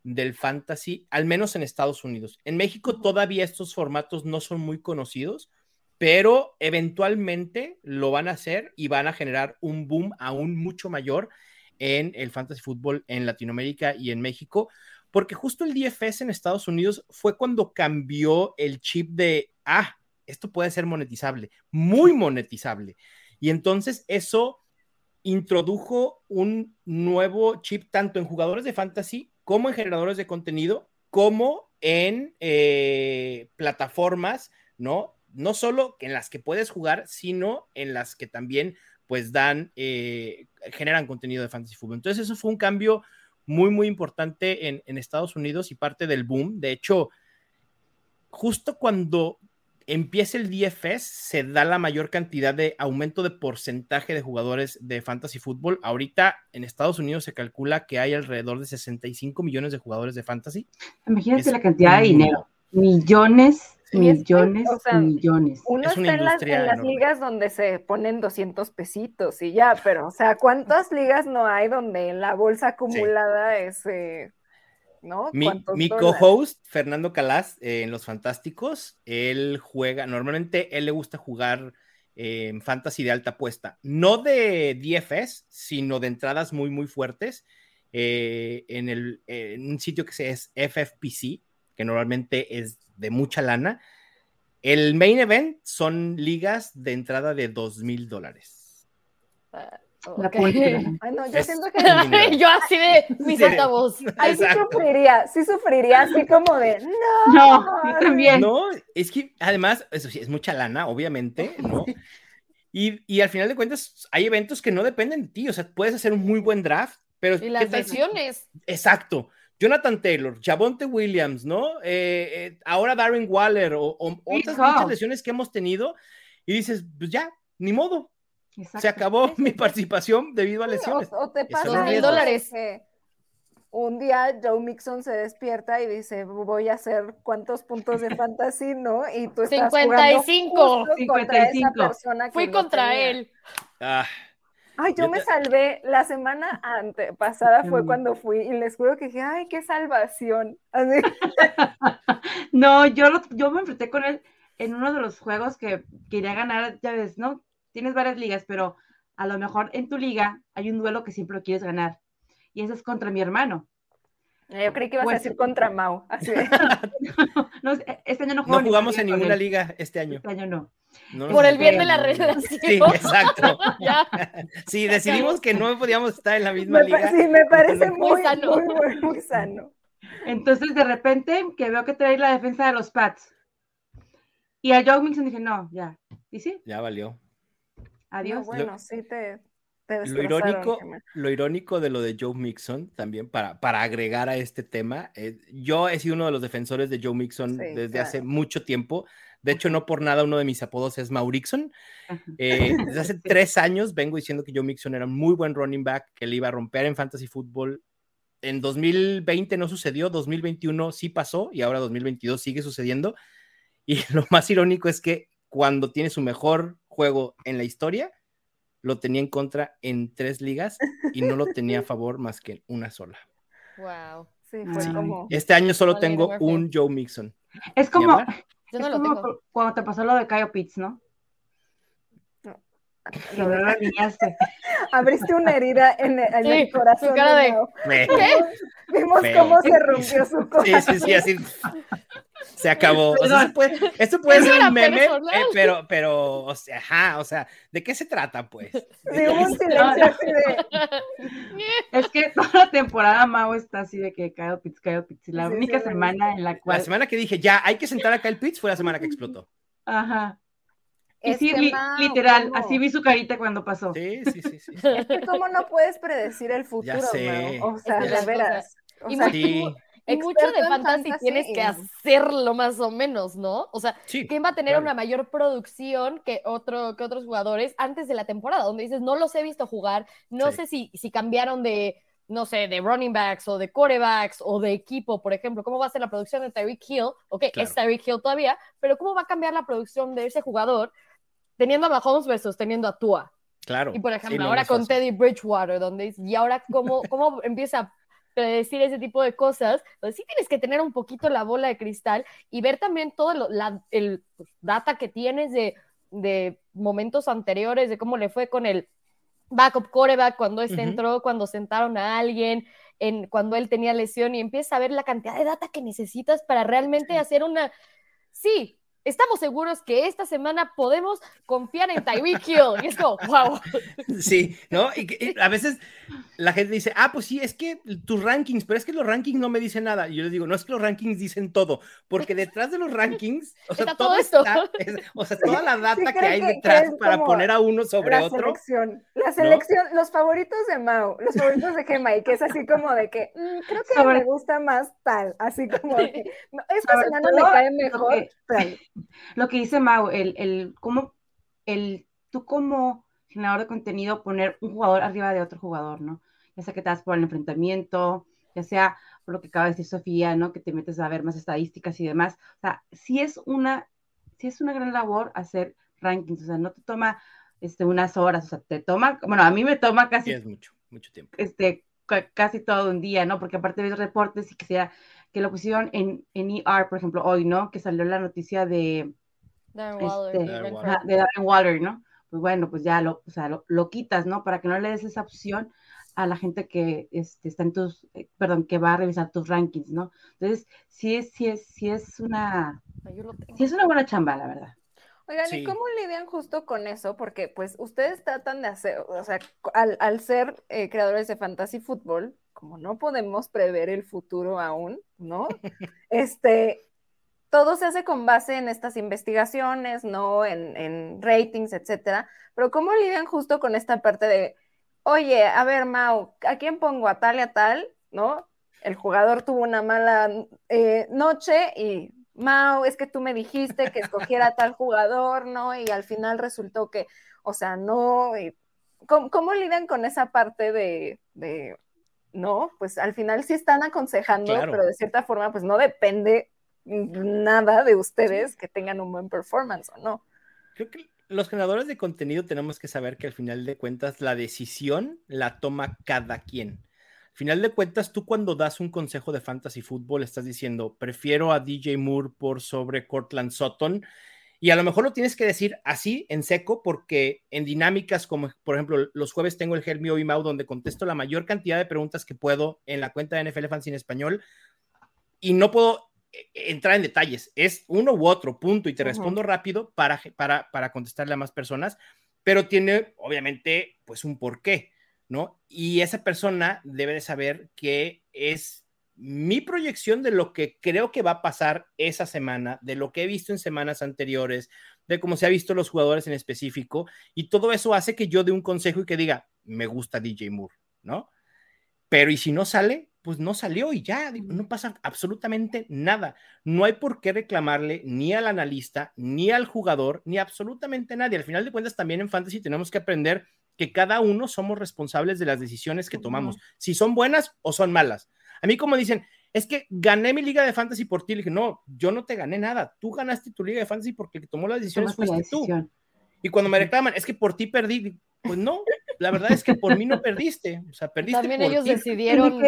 del fantasy, al menos en Estados Unidos. En México todavía estos formatos no son muy conocidos, pero eventualmente lo van a hacer y van a generar un boom aún mucho mayor en el fantasy fútbol en Latinoamérica y en México, porque justo el DFS en Estados Unidos fue cuando cambió el chip de, ah, esto puede ser monetizable, muy monetizable. Y entonces eso introdujo un nuevo chip tanto en jugadores de fantasy como en generadores de contenido, como en eh, plataformas, ¿no? No solo en las que puedes jugar, sino en las que también pues dan, eh, generan contenido de fantasy fútbol. Entonces eso fue un cambio muy, muy importante en, en, Estados Unidos y parte del boom. De hecho, justo cuando empieza el DFS, se da la mayor cantidad de aumento de porcentaje de jugadores de fantasy fútbol. Ahorita en Estados Unidos se calcula que hay alrededor de 65 millones de jugadores de fantasy. Imagínate la cantidad de dinero. Millones millones, millones. Uno está en las, ligas donde se ponen 200 pesitos y ya, pero, o sea, ¿cuántas ligas no hay donde la bolsa acumulada es, eh, ¿no? Mi, co-host, Fernando Calas, eh, en Los Fantásticos, él juega, normalmente él le gusta jugar en fantasy de alta apuesta, no de DFS, sino de entradas muy, muy fuertes. Eh, en, el, en un sitio que se es FFPC, que normalmente es de mucha lana. El main event son ligas de entrada de dos mil dólares. Ah. Ay, no, yo Es- siento que Yo así de mis Sí. altavoz. ahí sí sufriría, sí sufriría así como de no. No, yo también. No, es que además, eso sí, es mucha lana, obviamente, ¿no? Y, y al final de cuentas, hay eventos que no dependen de ti, o sea, puedes hacer un muy buen draft, pero... Y ¿qué las lesiones. Exacto. Jonathan Taylor, Javonte Williams, ¿no? Eh, eh, ahora Darren Waller o, o otras muchas lesiones que hemos tenido y dices, pues ya, ni modo, Exacto. se acabó mi participación debido a lesiones. O, o te Eso pasa es Dos mil dólares. un día Joe Mixon se despierta y dice, voy a hacer cuántos puntos de fantasy, ¿no? Y tú estás 55. jugando justo contra esa 55. persona que Fui contra tenía. él. Ah, Ay, yo Yo me te- salvé. La semana antepasada fue Mm. cuando fui y les juro que dije, ay, qué salvación. Así, No, yo, lo- yo me enfrenté con él en uno de los juegos que quería ganar, ya ves, ¿no? Tienes varias ligas, pero a lo mejor en tu liga hay un duelo que siempre lo quieres ganar. Y ese es contra mi hermano. yo creí que ibas Pues- a decir contra Mau. Así de, No, este año no juego no jugamos en ninguna liga este año. Este año no. No Por el bien de la relación. Sí, exacto. Ya. Sí, decidimos que no podíamos estar en la misma me, liga. sí, me parece Muy muy, sano. muy, muy, muy sano. Entonces, de repente, que veo que trae la defensa de los Pats. Y a Joe Mixon dije, no, ya. Y sí, Ya valió. adiós. No, bueno, sí te, te Lo irónico, lo irónico de lo de Joe Mixon, también para, para agregar a este tema, eh, yo he sido uno de los defensores de Joe Mixon Sí, desde claro. hace mucho tiempo. De hecho, no por nada uno de mis apodos es Maurixon. Eh, desde hace tres años vengo diciendo que Joe Mixon era un muy buen running back, que le iba a romper en fantasy fútbol. En 2020 no sucedió, 2021 sí pasó y ahora 2022 sigue sucediendo. Y lo más irónico es que cuando tiene su mejor juego en la historia, lo tenía en contra en tres ligas y no lo tenía a favor más que en una sola. Wow. Sí, fue Ay. como. Este año solo tengo un Joe Mixon. Es como, Llamar. Yo es no lo como tengo. cu- cuando te pasó lo de Kyle Pitts, ¿no? Que no lo alineaste. Abriste una herida en el, en el Sí, corazón. su cara de-. Me- Vimos Feo. cómo se rompió su Sí, corazón. sí, sí, así. Se acabó. O sea, puede, esto puede Eso ser un meme, eh, pero, pero, o sea, ajá, o sea, ¿de qué se trata, pues? Hubo un silencio así de. Es que toda la temporada Mau está así de que Kyle Pitts, Kyle Pitts. Y la Sí, única sí, semana en la cual. La semana que dije, ya, hay que sentar a Kyle Pitts, fue la semana que explotó. Ajá. Y Es sí, li- Mau, literal, ¿cómo? así vi su carita cuando pasó. Sí, sí, sí, sí. Es que cómo no puedes predecir el futuro, sé. Mau? O sea, de veras. O sea, Sí, mucho experto de en fantasy, fantasy tienes que hacerlo más o menos, ¿no? O sea, sí. ¿quién va a tener claro. una mayor producción que, otro, que otros jugadores antes de la temporada? Donde dices, no los he visto jugar, no Sí. sé si, si cambiaron de, no sé, de running backs o de quarterbacks o de equipo, por ejemplo, cómo va a ser la producción de Tyreek Hill, ok, Claro. es Tyreek Hill todavía, pero cómo va a cambiar la producción de ese jugador teniendo a Mahomes versus teniendo a Tua. Claro. Y por ejemplo, no ahora con fácil. Teddy Bridgewater, donde dice, y ahora cómo, cómo empieza a predecir ese tipo de cosas, pues sí tienes que tener un poquito la bola de cristal y ver también todo lo- la, el pues, data que tienes de, de momentos anteriores, de cómo le fue con el backup quarterback cuando este entró, cuando sentaron a alguien, en, cuando él tenía lesión y empieza a ver la cantidad de data que necesitas para realmente hacer una... Sí, estamos seguros que esta semana podemos confiar en Tyreek Hill. Y es como, wow. Sí, ¿no? Y, que- y a veces la gente dice, ah, pues sí, es que tus rankings, pero es que los rankings no me dicen nada. Y yo les digo, no es que los rankings dicen todo, porque detrás de los rankings, o sea, Está todo, todo esto. está, es- o sea, toda la data que hay que detrás para poner a uno sobre la otro. selección, la selección, los favoritos de Mau, los favoritos de Gemma, y que es así como de que mm, creo que Sobre- me gusta más tal, así como de que no, esta Sobre semana me todo cae lo mejor tal. Lo que dice Mau, el, el, cómo, el, tú como generador de contenido poner un jugador arriba de otro jugador, ¿no? Ya sea que te das por el enfrentamiento, ya sea por lo que acaba de decir Sofía, ¿no? Que te metes a ver más estadísticas y demás. O sea, sí es una, sí es una gran labor hacer rankings, o sea, no te toma este, unas horas, o sea, te toma, bueno, a mí me toma Sí, casi es mucho, mucho tiempo. este, ca- casi todo un día, ¿no? Porque aparte ves reportes y que sea, que lo pusieron en, en ER, por ejemplo, hoy, ¿no? Que salió la noticia de, Darren Waller, Este, Darren. Waller. de Darren Water, ¿no? Pues bueno, pues ya lo, o sea, lo, lo quitas, ¿no? Para que no le des esa opción a la gente que este, está en tus, eh, perdón, que va a revisar tus rankings, ¿no? Entonces, sí es, sí es, sí es una, Sí, es una buena chamba, la verdad. Oigan, ¿y cómo lidian justo con eso? Porque pues ustedes tratan de hacer, o sea, al, ser eh, creadores de fantasy fútbol, como no podemos prever el futuro aún, ¿no? este, todo se hace con base en estas investigaciones, ¿no? En, en ratings, etcétera. Pero ¿cómo lidian justo con esta parte de, oye, a ver, Mau, ¿a quién pongo? ¿A tal y a tal? ¿No? El jugador tuvo una mala eh, noche y Mau, es que tú me dijiste que escogiera tal jugador, ¿no? Y al final resultó que, o sea, no. ¿cómo, lidian con esa parte de, no? Pues al final sí están aconsejando, pero de cierta forma, pues no depende nada de ustedes que tengan un buen performance o no. Creo que los generadores de contenido tenemos que saber que al final de cuentas la decisión la toma cada quien final de cuentas, tú cuando das un consejo de fantasy fútbol estás diciendo, prefiero a DJ Moore por sobre Cortland Sutton. Y a lo mejor lo tienes que decir así, en seco, porque en dinámicas como, por ejemplo, los jueves tengo el Hermio y Mau, donde contesto la mayor cantidad de preguntas que puedo en la cuenta de NFL Fans en español y no puedo eh, entrar en detalles. Es uno u otro, punto, y te respondo rápido para, para, para contestarle a más personas, pero tiene, obviamente, pues un porqué. ¿no? Y esa persona debe de saber que es mi proyección de lo que creo que va a pasar esa semana, de lo que he visto en semanas anteriores, de cómo se ha visto los jugadores en específico, y todo eso hace que yo dé un consejo y que diga, me gusta DJ Moore, ¿no? Pero y si no sale, pues no salió y ya, no pasa absolutamente nada. No hay por qué reclamarle ni al analista, ni al jugador, ni absolutamente nadie. Al final de cuentas, también en Fantasy tenemos que aprender que cada uno somos responsables de las decisiones que tomamos, si son buenas o son malas. A mí como dicen, es que gané mi liga de fantasy por ti, le dije, no, yo no te gané nada, tú ganaste tu liga de fantasy porque el que tomó las decisiones fuiste tú. Y cuando me reclaman, es que por ti perdí, pues no, la verdad es que por mí no perdiste, o sea, perdiste También ellos decidieron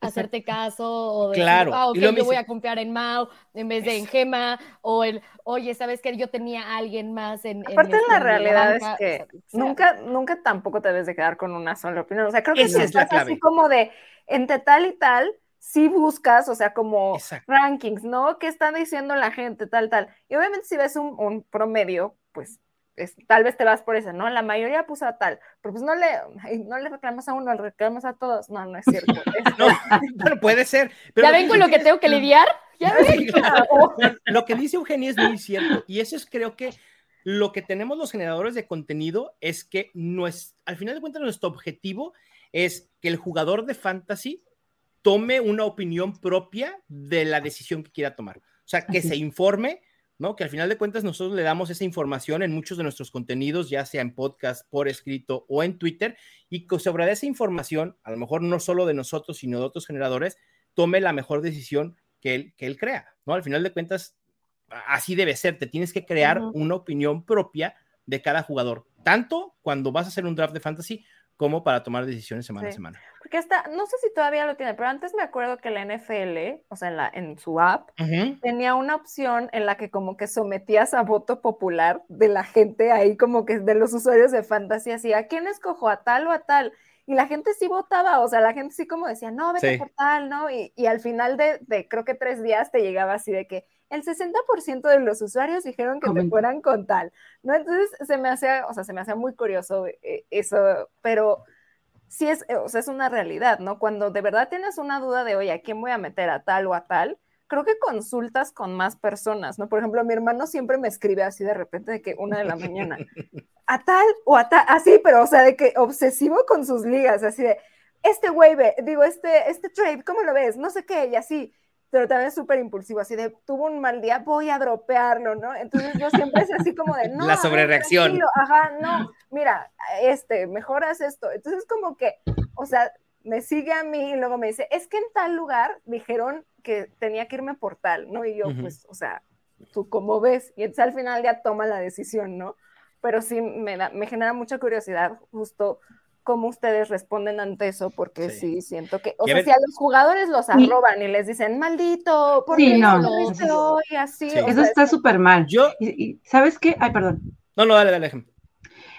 hacerte caso o decir, claro. Ah, yo voy a confiar en Mau en vez de en Gema o el, oye, ¿sabes que Yo tenía a alguien más en... Aparte en la realidad es que nunca, nunca tampoco te debes de quedar con una sola opinión, o sea, creo que si es estás así como de entre tal y tal, si buscas, o sea, como rankings, ¿no? ¿Qué está diciendo la gente, tal, tal? Y obviamente si ves un, un promedio, pues tal vez te vas por eso, ¿no? La mayoría puso a tal, pero pues no le, no le reclamas a uno, le reclamas a todos. No, no es cierto. no, pero puede ser. ¿Ya ven con lo que tengo que lidiar? ¿Ya ven? Lo que dice Eugenia es muy cierto, y eso es creo que lo que tenemos los generadores de contenido es que no es, al final de cuentas nuestro objetivo es que el jugador de fantasy tome una opinión propia de la decisión que quiera tomar. O sea, que se informe, ¿no? Que al final de cuentas nosotros le damos esa información en muchos de nuestros contenidos, ya sea en podcast, por escrito o en Twitter, y que sobre esa información, a lo mejor no solo de nosotros, sino de otros generadores, tome la mejor decisión que él, que él crea, ¿no? Al final de cuentas, así debe ser, te tienes que crear una opinión propia de cada jugador, tanto cuando vas a hacer un draft de fantasy como para tomar decisiones semana a semana. Porque hasta, no sé si todavía lo tiene, pero antes me acuerdo que la NFL, o sea, en, la, en su app, tenía una opción en la que como que sometías a voto popular de la gente ahí, como que de los usuarios de fantasy, así, ¿a quién escojo? ¿A tal o a tal? Y la gente sí votaba, o sea, la gente sí como decía, no, vete por tal, ¿no? Y, y al final de, de, creo que tres días te llegaba así de que el 60% de los usuarios dijeron que te fueran con tal, ¿no? Entonces se me hacía, o sea, se me hacía muy curioso eh, eso, pero sí es, o sea, es una realidad, ¿no? Cuando de verdad tienes una duda de, oye, ¿a quién voy a meter a tal o a tal? Creo que consultas con más personas, ¿no? Por ejemplo, mi hermano siempre me escribe así de repente de que una de la mañana, a tal o a tal, así, pero o sea, de que obsesivo con sus ligas, así de, este güey, digo, este, este trade, ¿cómo lo ves? No sé qué, y así pero también súper impulsivo, así de, tuvo un mal día, voy a dropearlo, ¿no? Entonces yo siempre es así como de, no. La sobrereacción. Ajá, no, mira, este, mejoras esto. Entonces como que, o sea, me sigue a mí y luego me dice, es que en tal lugar dijeron que tenía que irme por tal, ¿no? Y yo, pues, o sea, tú cómo ves. Y entonces al final ya toma la decisión, ¿no? Pero sí me, da, me genera mucha curiosidad justo cómo ustedes responden ante eso, porque sí, siento que, o sea, si a los jugadores los arroban y les dicen, maldito, ¿por qué no, no, así? Eso está súper mal. Yo, y, ¿sabes qué? Ay, perdón. No, no, dale, dale, ejemplo.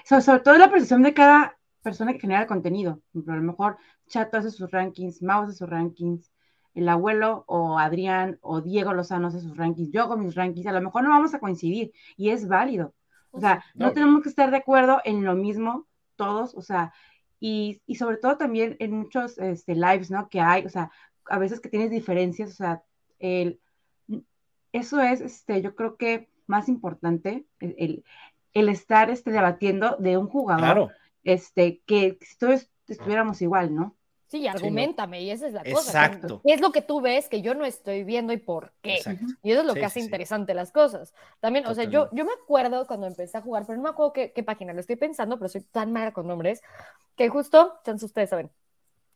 sobre todo la percepción de cada persona que genera contenido. Por a lo mejor Chato hace sus rankings, Mouse hace sus rankings, el abuelo o Adrián o Diego Lozano hace sus rankings, yo hago mis rankings, a lo mejor no vamos a coincidir y es válido. O sea, no, tenemos que estar de acuerdo en lo mismo todos, o sea, y, y sobre todo también en muchos este, lives, ¿no? Que hay, o sea, a veces que tienes diferencias, o sea, el, eso es, este, yo creo que más importante, el, el estar este, debatiendo de un jugador, este, que si todos estuviéramos igual, ¿no? Sí, argumentame, y esa es la cosa. Exacto. ¿Qué es lo que tú ves que yo no estoy viendo y por qué? Y eso es lo que hace interesante las cosas. También, o sea, yo, yo me acuerdo cuando empecé a jugar, pero no me acuerdo qué, qué página, lo estoy pensando, pero soy tan mala con nombres, que justo, chance ustedes saben,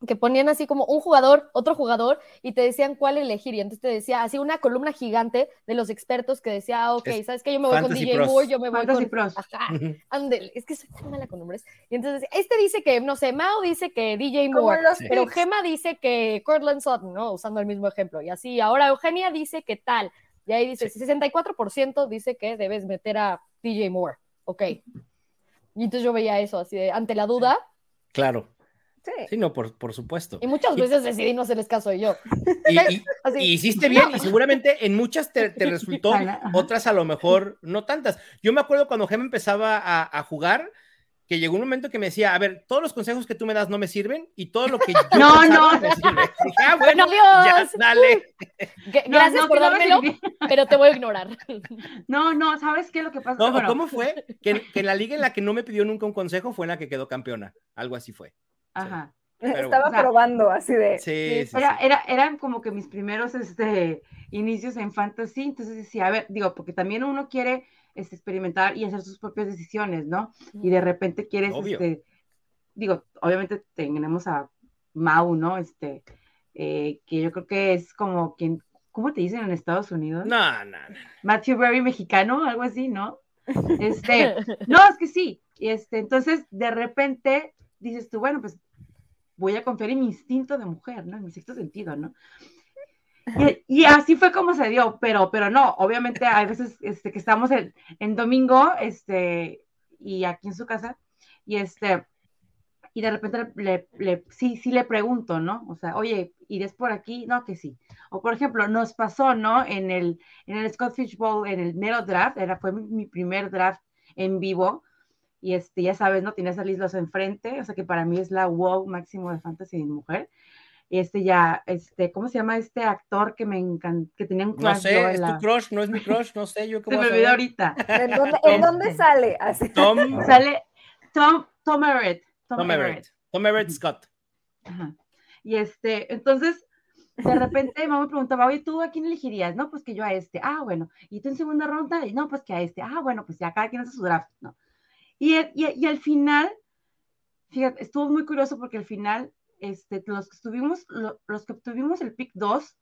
que ponían así como un jugador, otro jugador, y te decían cuál elegir. Y entonces te decía así una columna gigante de los expertos que decía, ah, ok, ¿sabes qué? Yo me voy con DJ Moore, yo me voy Fantasy con. Pros. Ajá, ándale, es que soy tan mala con nombres. Y entonces, este dice que, no sé, Mao dice que DJ Moore, pero Gema dice que Cortland Sutton, ¿no? Usando el mismo ejemplo. Y así, ahora Eugenia dice que tal. Y ahí dice, 64% dice que debes meter a DJ Moore. Ok. Y entonces yo veía eso, así de, ante la duda. Claro. Sí. Sí, no, por, por supuesto. Y muchas veces decidí no hacerles caso yo. Y, y- Así. y hiciste bien, y seguramente en muchas te, te resultó, otras a lo mejor no tantas. Yo me acuerdo cuando Gema empezaba a, a jugar, que llegó un momento que me decía, a ver, todos los consejos que tú me das no me sirven, y todo lo que yo No, pensaba no. me sirve. Dije, ah, bueno, Bueno, ya, dale. Que- No, Gracias no, por dármelo, pero te voy a ignorar. No, no, ¿sabes qué es lo que pasa? No, Bueno, ¿Cómo fue? Que, que en la liga en la que no me pidió nunca un consejo fue en la que quedó campeona. Algo así fue. Ajá. Pero, Estaba o sea, probando así de. Sí, sí, Era, sí. era, eran como que mis primeros este, inicios en fantasy, entonces decía, a ver, digo, porque también uno quiere este, experimentar y hacer sus propias decisiones, ¿no? Y de repente quieres, Obvio. este, digo, obviamente tenemos a Mau, ¿no? Este, eh, que yo creo que es como quien, ¿cómo te dicen en Estados Unidos? No, no, no. Matthew Berry mexicano, algo así, ¿no? Este, no, es que sí. Y este, entonces, de repente dices tú, bueno, pues voy a confiar en mi instinto de mujer, ¿no? En mi sexto sentido, ¿no? Y, y así fue como se dio, pero, pero no, obviamente hay veces este, que estamos en, en domingo, este, y aquí en su casa, y este, y de repente le, le- sí, sí le pregunto, ¿no? O sea, oye, ¿irás por aquí? No, que sí. O por ejemplo, nos pasó, ¿no? En el, en el Scott Fish Bowl, en el mero draft, era, fue mi, mi primer draft en vivo, y este, ya sabes, ¿no? Tienes a Liz enfrente, o sea que para mí es la wow máximo de fantasy de mujer. Este ya, este, ¿cómo se llama este actor que me encanta, que tenía un No crush yo sé, es la- tu crush, no es mi crush, no sé, yo Se cómo me voy a olvidó ahorita. ¿En dónde, en dónde sale? Así. Tom, Sale Tom, Tom Everett. Tom, Tom Everett. Everett. Tom Everett Scott. Ajá. Y este, entonces, de repente mamá me preguntaba, oye, ¿tú a quién elegirías? No, pues que yo a este. Ah, bueno. ¿Y tú en segunda ronda? Y no, pues que a este. Ah, bueno, pues ya cada quien hace su draft, ¿no? Y, el- y, y al final, fíjate, estuvo muy curioso porque al final, este, los que estuvimos, lo- los que tuvimos el pick 2,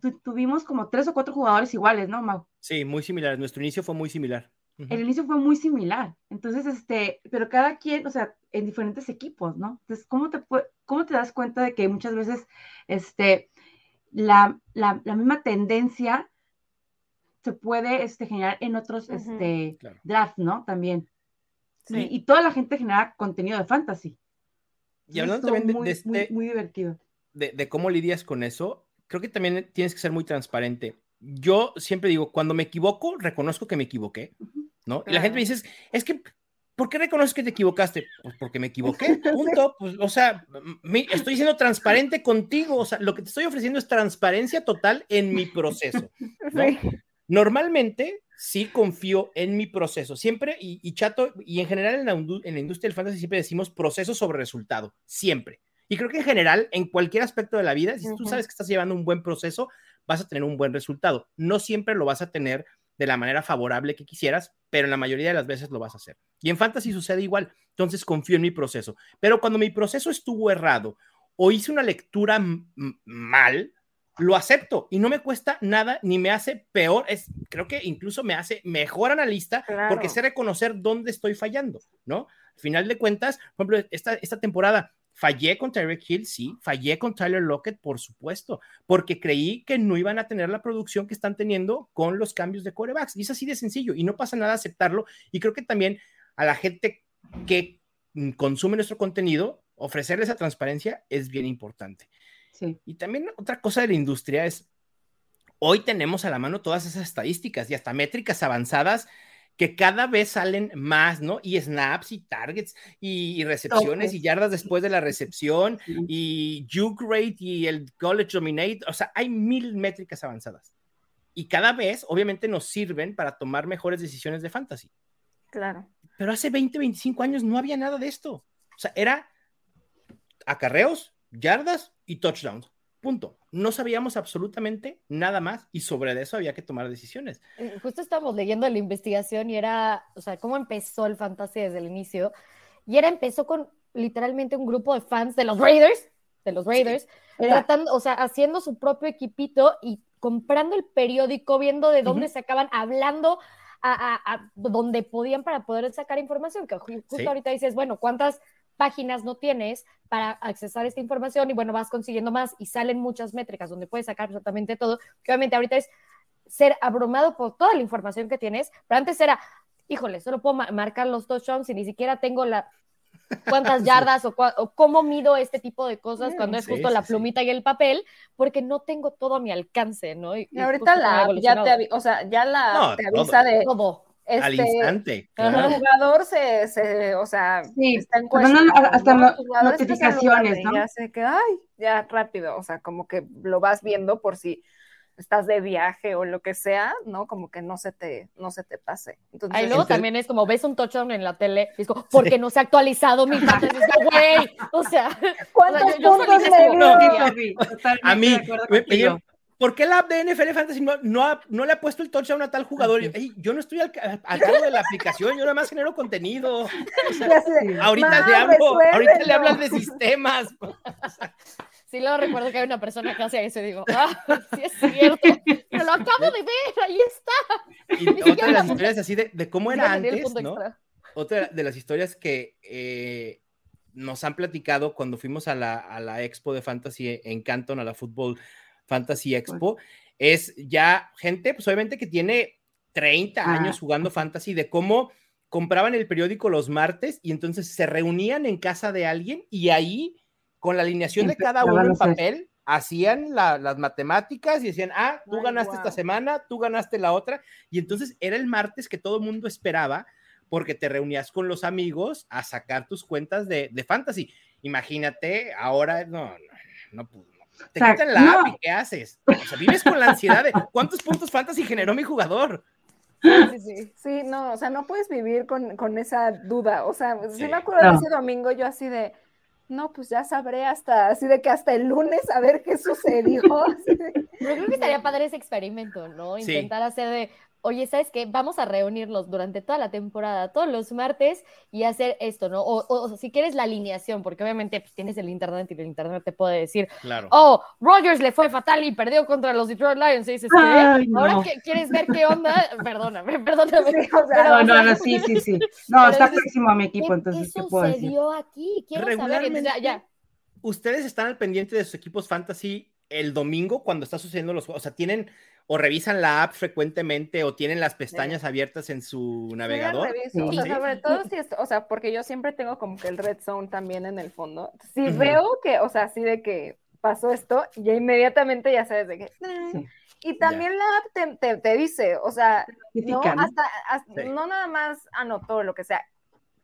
tu- tuvimos como tres o cuatro jugadores iguales, ¿no, Mau? Sí, muy similar. Nuestro inicio fue muy similar. El inicio fue muy similar. Entonces, este, pero cada quien, o sea, en diferentes equipos, ¿no? Entonces, ¿cómo te, cómo te das cuenta de que muchas veces, este, la, la, la misma tendencia se puede este, generar en otros Ujú. este, Claro. drafts, ¿no? También. Sí. Y, y toda la gente genera contenido de fantasy. Y hablando también de, muy, de este, muy, muy divertido. de, de cómo lidias con eso, creo que también tienes que ser muy transparente. Yo siempre digo, cuando me equivoco, reconozco que me equivoqué, ¿no? Y la gente me dice, es que, ¿por qué reconoces que te equivocaste? Pues porque me equivoqué, punto. Pues, o sea, me- estoy siendo transparente contigo, o sea, lo que te estoy ofreciendo es transparencia total en mi proceso, ¿no? Sí. Normalmente sí confío en mi proceso, siempre, y, y chato, y en general en la, indu- en la industria del fantasy siempre decimos proceso sobre resultado, siempre. Y creo que en general, en cualquier aspecto de la vida, si tú sabes que estás llevando un buen proceso, vas a tener un buen resultado. No siempre lo vas a tener de la manera favorable que quisieras, pero en la mayoría de las veces lo vas a hacer. Y en fantasy sucede igual, entonces confío en mi proceso. Pero cuando mi proceso estuvo errado o hice una lectura mal, lo acepto y no me cuesta nada ni me hace peor, es, creo que incluso me hace mejor analista Claro. porque sé reconocer dónde estoy fallando, ¿no? Al final de cuentas, por ejemplo, esta, esta temporada fallé con Tyreek Hill, sí, fallé con Tyler Lockett, por supuesto, porque creí que no iban a tener la producción que están teniendo con los cambios de corebacks. Y es así de sencillo y no pasa nada aceptarlo. Y creo que también a la gente que consume nuestro contenido, ofrecerle esa transparencia es bien importante. Sí. Y también otra cosa de la industria es, hoy tenemos a la mano todas esas estadísticas y hasta métricas avanzadas que cada vez salen más, ¿no? Y snaps y targets y, recepciones y yardas después de la recepción y juke rate y el college dominate, o sea, hay mil métricas avanzadas. Y cada vez, obviamente, nos sirven para tomar mejores decisiones de fantasy. Claro. Pero hace 20, 25 años no había nada de esto. O sea, era acarreos, yardas y touchdowns. Punto. No sabíamos absolutamente nada más y sobre eso había que tomar decisiones. Eh, justo estábamos leyendo la investigación y era, o sea, cómo empezó el fantasy desde el inicio. Y era, empezó con literalmente un grupo de fans de los Raiders, de los Raiders, tratando, o sea, haciendo su propio equipito y comprando el periódico, viendo de dónde se acaban hablando a, donde podían para poder sacar información, que justo ahorita dices, bueno, ¿cuántas páginas no tienes para accesar esta información? Y bueno, vas consiguiendo más y salen muchas métricas donde puedes sacar absolutamente todo, que obviamente ahorita es ser abrumado por toda la información que tienes, pero antes era, híjole, solo puedo marcar los touchdowns y ni siquiera tengo la cuántas yardas o, cómo mido este tipo de cosas cuando es justo la plumita y el papel, porque no tengo todo a mi alcance, ¿no? Y, ahorita la ya te, o sea, ya la te avisa de todo. Este, al instante. El jugador se, se, o sea, está en cuestión. hasta notificaciones, ¿no? Ya sé que, ay, ya rápido, o sea, como que lo vas viendo por si estás de viaje o lo que sea, ¿no? Como que no se te, no se te pase. Entonces, Ahí luego también es como ves un touchdown en la tele, y es como, porque no se ha actualizado mi güey, o sea, ¿cuántos puntos me A mí, ¿por qué la app de NFL Fantasy no, no, le ha puesto el touchdown a tal jugador? yo no estoy al, cargo de la aplicación, yo nada más genero contenido. ahorita, le hablo, ahorita le hablan de sistemas. Sí, luego recuerdo que hay una persona que hace eso y digo, ah, sí es cierto, pero lo acabo de ver, ahí está. Y otra de las historias así de, cómo era antes, ¿no? Otra de las historias que eh, nos han platicado cuando fuimos a la, a la expo de fantasy en Canton, a la Fútbol Fantasy Expo, es ya gente, pues obviamente que tiene 30 ah, años jugando fantasy, de cómo compraban el periódico los martes y entonces se reunían en casa de alguien y ahí con la alineación de cada uno en papel, hacían las matemáticas y decían, ah, tú ganaste esta semana, tú ganaste la otra, y entonces era el martes que todo el mundo esperaba porque te reunías con los amigos a sacar tus cuentas de, fantasy. Imagínate, ahora no, no, no, pues, te quitan la app y ¿qué haces? O sea, vives con la ansiedad de cuántos puntos fantasy generó mi jugador. Sí, sí, sí, no, o sea, no puedes vivir con, esa duda. O sea, sí. me acuerdo de ese domingo yo así de, no, pues ya sabré hasta, así de que hasta el lunes a ver qué sucedió. Yo creo que estaría padre ese experimento, ¿no? Intentar hacer de, oye, ¿sabes qué? Vamos a reunirnos durante toda la temporada, todos los martes, y hacer esto, ¿no? O, si quieres la alineación, porque obviamente pues, tienes el internet y el internet te puede decir, claro. oh, Rogers le fue fatal y perdió contra los Detroit Lions, y dices, ¿qué? Ahora que quieres ver qué onda, perdóname, perdóname. no, no, no, sí, sí, sí. No, está próximo a mi equipo, entonces, ¿qué, puedo decir? sucedió aquí? Quiero saber, ya, ya. Ustedes están al pendiente de sus equipos fantasy el domingo cuando está sucediendo los juegos, o sea, tienen o revisan la app frecuentemente o tienen las pestañas abiertas en su navegador. o sea, sobre todo si es, o sea, porque yo siempre tengo como que el red zone también en el fondo. Si veo que, o sea, así de que pasó esto, ya inmediatamente ya sabes de qué. Y también la app te, te, dice, o sea, no, hasta, no nada más anotó lo que sea.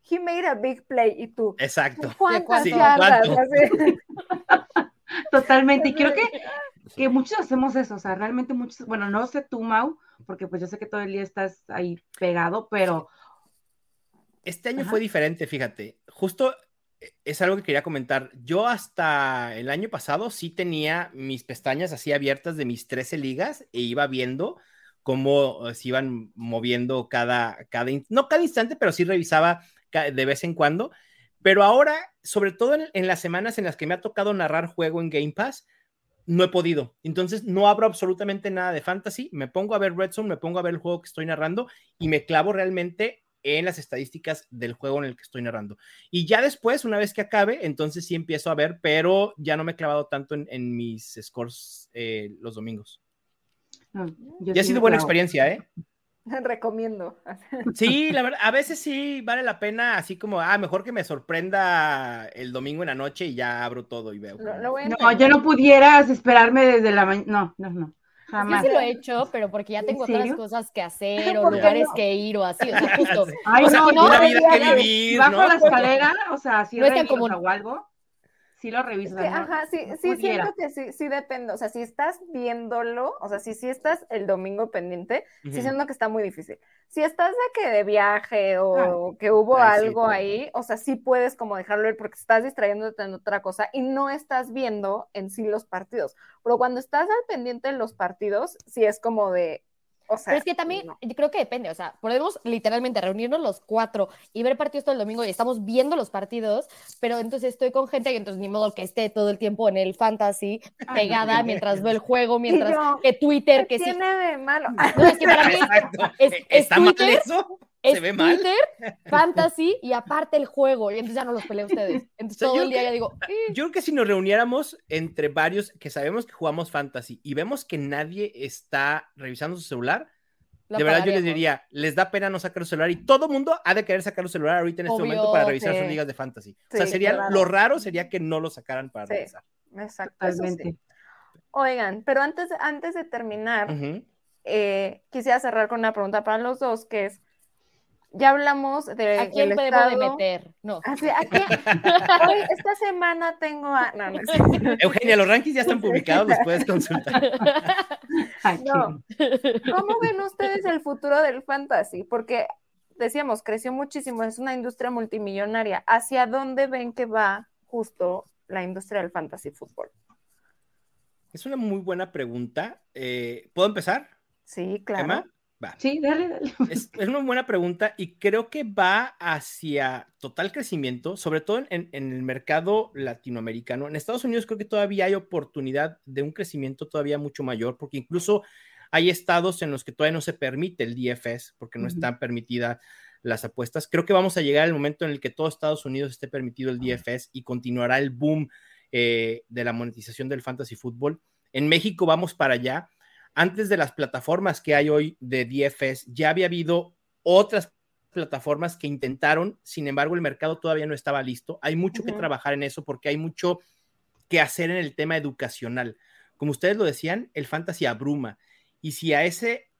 He made a big play y tú. Exacto. ¿Cuántas Totalmente. Y creo que que muchos hacemos eso, o sea, realmente muchos, bueno, no sé tú, Mau, porque pues yo sé que todo el día estás ahí pegado, pero... Este año fue diferente, fíjate. Justo eh, es algo que quería comentar. Yo hasta el año pasado sí tenía mis pestañas así abiertas de mis 13 ligas e iba viendo cómo eh, se iban moviendo cada, cada, no cada instante, pero sí revisaba de vez en cuando. Pero ahora, sobre todo en, en las semanas en las que me ha tocado narrar juego en Game Pass, no he podido. Entonces no abro absolutamente nada de fantasy, me pongo a ver Red Zone, me pongo a ver el juego que estoy narrando y me clavo realmente en las estadísticas del juego en el que estoy narrando. Y ya después, una vez que acabe, entonces sí empiezo a ver, pero ya no me he clavado tanto en, mis scores eh, los domingos. y ha sido buena experiencia, ¿eh? Recomiendo. Sí, la verdad, a veces sí vale la pena, así como, ah, mejor que me sorprenda el domingo en la noche y ya abro todo y veo. no, yo no pudieras esperarme desde la mañana. No, no, no. Jamás. Yo sí lo he hecho, pero porque ya tengo otras cosas que hacer o lugares que ir o así, o sea, justo. Ay, no, una vida que vivir, Bajo la escalera, o sea, si no es como... o algo sí lo revisas. ajá, sí, sí siento que sí, sí depende. O sea, si estás viéndolo, o sea, si sí estás el domingo pendiente, sí siento que está muy difícil. Si estás de que de viaje o que hubo algo ahí, o sea, sí puedes como dejarlo ver porque estás distrayéndote en otra cosa y no estás viendo en sí los partidos. Pero cuando estás al pendiente de los partidos, sí es como de, pero es que también, yo creo que depende, o sea, podemos literalmente reunirnos los cuatro y ver partidos todo el domingo y estamos viendo los partidos, pero entonces estoy con gente y entonces ni modo que esté todo el tiempo en el fantasy pegada mientras veo el juego, mientras que Twitter, que sí. tiene de malo? No, es que para mí es, ¿Está mal eso? ¿Se ve mal? Twitter, fantasy y aparte el juego. Y entonces ya no los peleé ustedes. Entonces todo el día ya digo. Eh". Yo creo que si nos reuniéramos entre varios que sabemos que jugamos fantasy y vemos que nadie está revisando su celular, de verdad yo les diría, les da pena no sacar el celular y todo mundo ha de querer sacar el celular ahorita en este momento para revisar sus ligas de fantasy. o sea, sería lo raro sería que no lo sacaran para revisar. Exactamente. Oigan, pero antes, antes de terminar, eh, quisiera cerrar con una pregunta para los dos, que es, ya hablamos de. ¿A quién podemos de meter? No. Así, ¿a Hoy, esta semana tengo a. No, no, Eugenia, los rankings ya están publicados, los puedes consultar. no. ¿Cómo ven ustedes el futuro del fantasy? Porque decíamos, creció muchísimo, es una industria multimillonaria. ¿Hacia dónde ven que va justo la industria del fantasy fútbol? Es una muy buena pregunta. Eh, ¿Puedo empezar? Sí, claro. Sí, dale, dale. Es, una buena pregunta y creo que va hacia total crecimiento, sobre todo en, el mercado latinoamericano. En Estados Unidos creo que todavía hay oportunidad de un crecimiento todavía mucho mayor, porque incluso hay estados en los que todavía no se permite el DFS, porque no están permitidas las apuestas. Creo que vamos a llegar al momento en el que todo Estados Unidos esté permitido el DFS y continuará el boom eh, de la monetización del fantasy fútbol. En México vamos para allá antes de las plataformas que hay hoy de DFS, ya había habido otras plataformas que intentaron, sin embargo el mercado todavía no estaba listo. Hay mucho que trabajar en eso porque hay mucho que hacer en el tema educacional. Como ustedes lo decían, el fantasy abruma. Y si a ese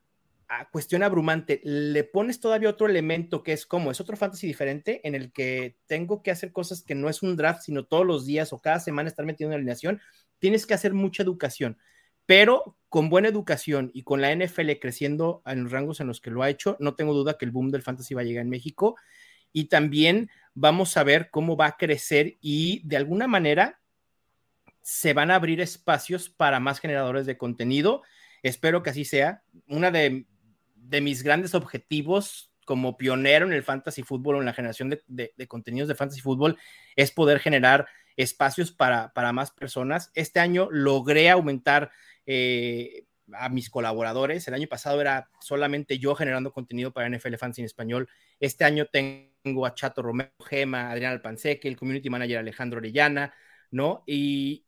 cuestión abrumante le pones todavía otro elemento que es como, es otro fantasy diferente en el que tengo que hacer cosas que no es un draft, sino todos los días o cada semana estar metiendo en alineación, tienes que hacer mucha educación pero con buena educación y con la NFL creciendo en los rangos en los que lo ha hecho, no tengo duda que el boom del fantasy va a llegar en México y también vamos a ver cómo va a crecer y de alguna manera se van a abrir espacios para más generadores de contenido. Espero que así sea. Una de, mis grandes objetivos como pionero en el fantasy fútbol o en la generación de, de contenidos de fantasy fútbol es poder generar espacios para, para más personas. Este año logré aumentar eh, a mis colaboradores. El año pasado era solamente yo generando contenido para NFL Fans en español. Este año tengo a Chato Romero, Gema, Adrián Alpanseque, el community manager Alejandro Orellana, ¿no? Y,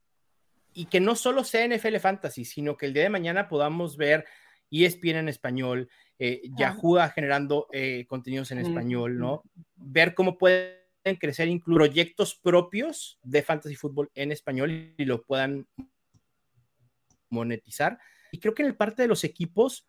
y que no solo sea NFL Fantasy, sino que el día de mañana podamos ver ESPN en español, eh, Yahoo generando eh, contenidos en español, ¿no? Ver cómo pueden crecer incluso proyectos propios de fantasy fútbol en español y lo puedan monetizar. Y creo que en el parte de los equipos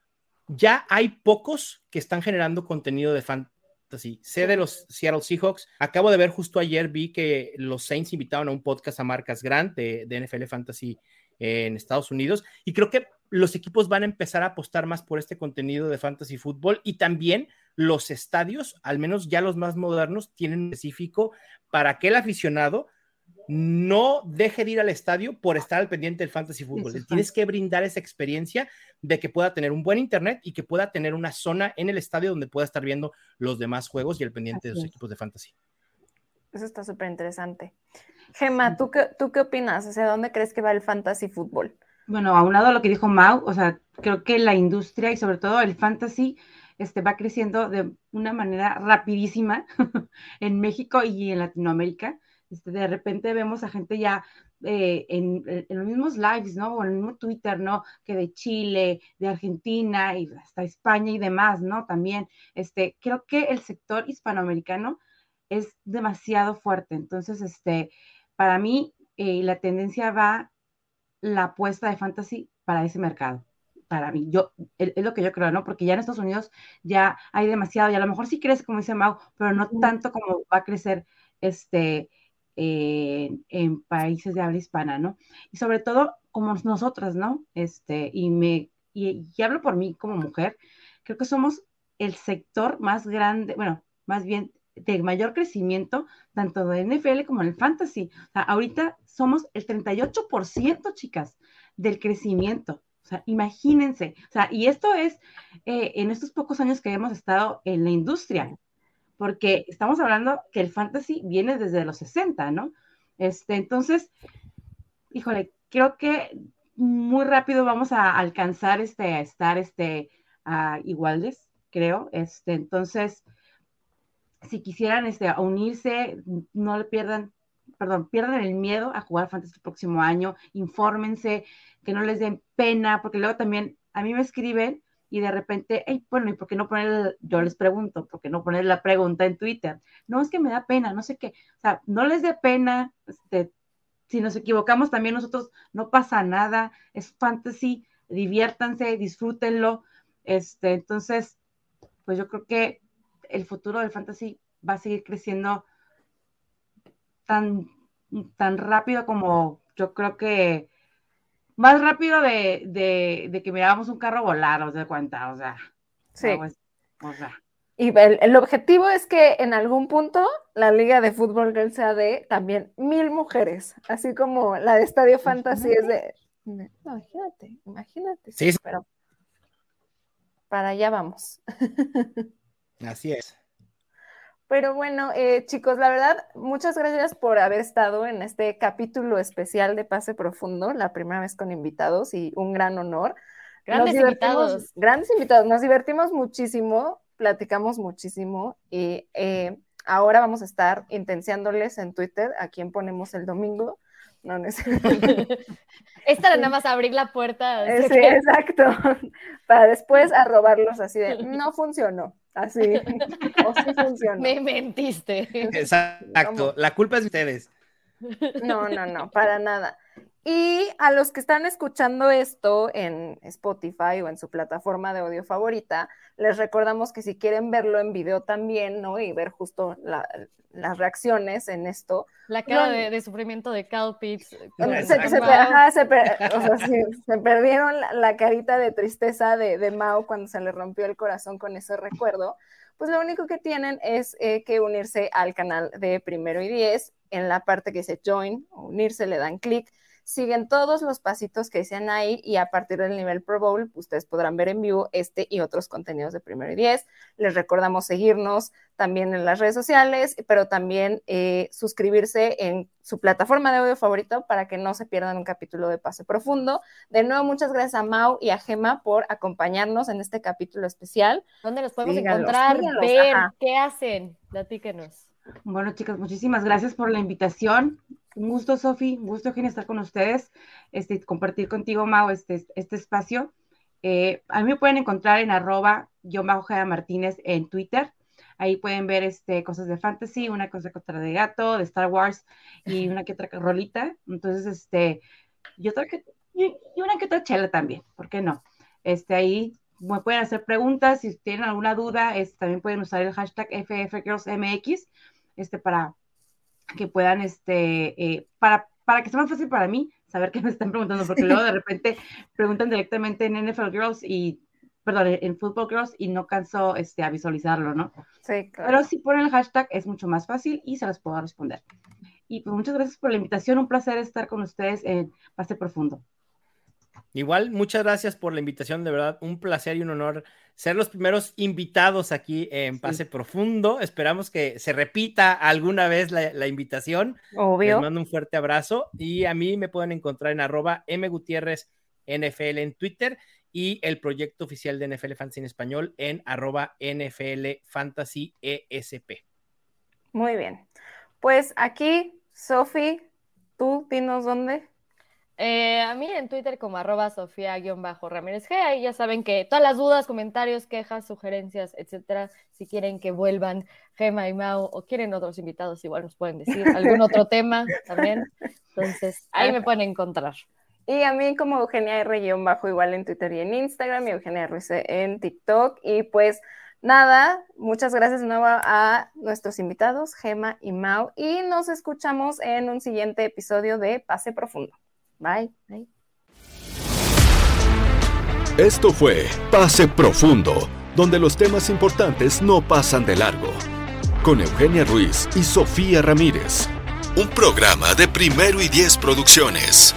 ya hay pocos que están generando contenido de fantasy. Sé de los Seattle Seahawks. Acabo de ver justo ayer, vi que los Saints invitaron a un podcast a Marcas Grant de, NFL Fantasy en Estados Unidos. Y creo que los equipos van a empezar a apostar más por este contenido de fantasy fútbol y también los estadios, al menos ya los más modernos, tienen específico para que el aficionado no deje de ir al estadio por estar al pendiente del fantasy fútbol. tienes que brindar esa experiencia de que pueda tener un buen internet y que pueda tener una zona en el estadio donde pueda estar viendo los demás juegos y el pendiente de los equipos de fantasy. Eso está súper interesante. Gemma, ¿tú qué, ¿tú qué opinas? O sea, ¿dónde crees que va el fantasy fútbol? Bueno, a lo que dijo Mau, o sea, creo que la industria y sobre todo el fantasy este, va creciendo de una manera rapidísima en México y en Latinoamérica Este, de repente vemos a gente ya eh, en, los mismos lives, ¿no? O en el mismo Twitter, ¿no? Que de Chile, de Argentina y hasta España y demás, ¿no? También, este, creo que el sector hispanoamericano es demasiado fuerte. Entonces, este, para mí, eh, la tendencia va la apuesta de fantasy para ese mercado. Para mí, yo, es, lo que yo creo, ¿no? Porque ya en Estados Unidos ya hay demasiado, y a lo mejor sí crece, como dice Mau, pero no tanto como va a crecer este, en países de habla hispana, ¿no? Y sobre todo como nosotras, ¿no? Este, y me, y, hablo por mí como mujer, creo que somos el sector más grande, bueno, más bien de mayor crecimiento, tanto de NFL como en el fantasy. Ahorita somos el 38%, chicas, del crecimiento. O sea, imagínense. O sea, y esto es eh, en estos pocos años que hemos estado en la industria, porque estamos hablando que el fantasy viene desde los 60, ¿no? Este, entonces, híjole, creo que muy rápido vamos a alcanzar este, a estar este, a iguales, creo. Este, entonces, si quisieran este, unirse, no le pierdan, perdón, pierdan el miedo a jugar fantasy el próximo año, infórmense, que no les den pena, porque luego también a mí me escriben y de repente, bueno, ¿y por qué no poner, yo les pregunto, ¿por qué no poner la pregunta en Twitter? No, es que me da pena, no sé qué, o sea, no les dé pena, este, si nos equivocamos también nosotros, no pasa nada, es fantasy, diviértanse, disfrútenlo, este, entonces, pues yo creo que el futuro del fantasy va a seguir creciendo tan, tan rápido como yo creo que más rápido de, que mirábamos un carro volar, os de cuenta, o sea. Sí. Pues, y el, objetivo es que en algún punto la liga de fútbol sea de también mil mujeres, así como la de Estadio Fantasy es de... imagínate, imagínate. Sí, pero para allá vamos. Así es. Pero bueno, eh, chicos, la verdad, muchas gracias por haber estado en este capítulo especial de Pase Profundo, la primera vez con invitados y un gran honor. Grandes invitados. Grandes invitados, nos divertimos muchísimo, platicamos muchísimo y eh, ahora vamos a estar intenciándoles en Twitter a quién ponemos el domingo. No, no Esta era nada más abrir la puerta. Sí, exacto. Para después arrobarlos así de, no funcionó. Así. o sí funcionó. Me mentiste. Exacto. La culpa es de ustedes. No, no, no, para nada. Y a los que están escuchando esto en Spotify o en su plataforma de audio favorita, les recordamos que si quieren verlo en video también, ¿no? Y ver justo las reacciones en esto. La cara de, sufrimiento de Cal Pitts. Se, se, perdieron la, carita de tristeza de, de, Mao cuando se le rompió el corazón con ese recuerdo. Pues lo único que tienen es eh, que unirse al canal de Primero y Diez. En la parte que dice Join, o unirse, le dan clic siguen todos los pasitos que dicen ahí y a partir del nivel Pro Bowl ustedes podrán ver en vivo este y otros contenidos de primero y diez. Les recordamos seguirnos también en las redes sociales, pero también eh, suscribirse en su plataforma de audio favorito para que no se pierdan un capítulo de Pase Profundo. De nuevo, muchas gracias a Mau y a Gema por acompañarnos en este capítulo especial. ¿Dónde los podemos encontrar? ver, ¿qué hacen? Platíquenos. Bueno, chicas, muchísimas gracias por la invitación. Un gusto, Sofi, un gusto, Eugenio, estar con ustedes, este, compartir contigo, Mau, este, este espacio. Eh, a mí me pueden encontrar en arroba yo Martínez en Twitter. Ahí pueden ver este, cosas de fantasy, una cosa contra de gato, de Star Wars y una que otra rolita. Entonces, este, y, otra que, y, una que otra chela también, ¿por qué no? Este, ahí me pueden hacer preguntas, si tienen alguna duda, este, también pueden usar el hashtag FFGirlsMX este, para, que puedan, este, eh, para, para que sea más fácil para mí saber qué me están preguntando, porque luego de repente preguntan directamente en NFL Girls y, perdón, en Football Girls y no canso este, a visualizarlo, ¿no? Sí, claro. Pero si ponen el hashtag es mucho más fácil y se las puedo responder. Y pues muchas gracias por la invitación, un placer estar con ustedes en Pase Profundo. Igual, muchas gracias por la invitación, de verdad, un placer y un honor ser los primeros invitados aquí en Pase Profundo. Esperamos que se repita alguna vez la, invitación. Obvio. Les mando un fuerte abrazo y a mí me pueden encontrar en arroba mgutierrez NFL en Twitter y el proyecto oficial de NFL Fantasy en español en arroba NFL Fantasy ESP. Muy bien. Pues aquí Sofi, tú dinos dónde. Eh, a mí en Twitter como arroba Sofía-Ramírez G. Ahí ya saben que todas las dudas, comentarios, quejas, sugerencias, etcétera, si quieren que vuelvan Gema y Mau o quieren otros invitados, igual nos pueden decir algún otro tema también. Entonces, ahí me pueden encontrar. Y a mí como Eugenia R-bajo igual en Twitter y en Instagram y Eugenia Ruiz en TikTok. Y pues nada, muchas gracias de nuevo a nuestros invitados, Gema y Mau. Y nos escuchamos en un siguiente episodio de Pase Profundo. Bye. Esto fue Pase Profundo, donde los temas importantes no pasan de largo. Con Eugenia Ruiz y Sofía Ramírez. Un programa de primero y diez producciones.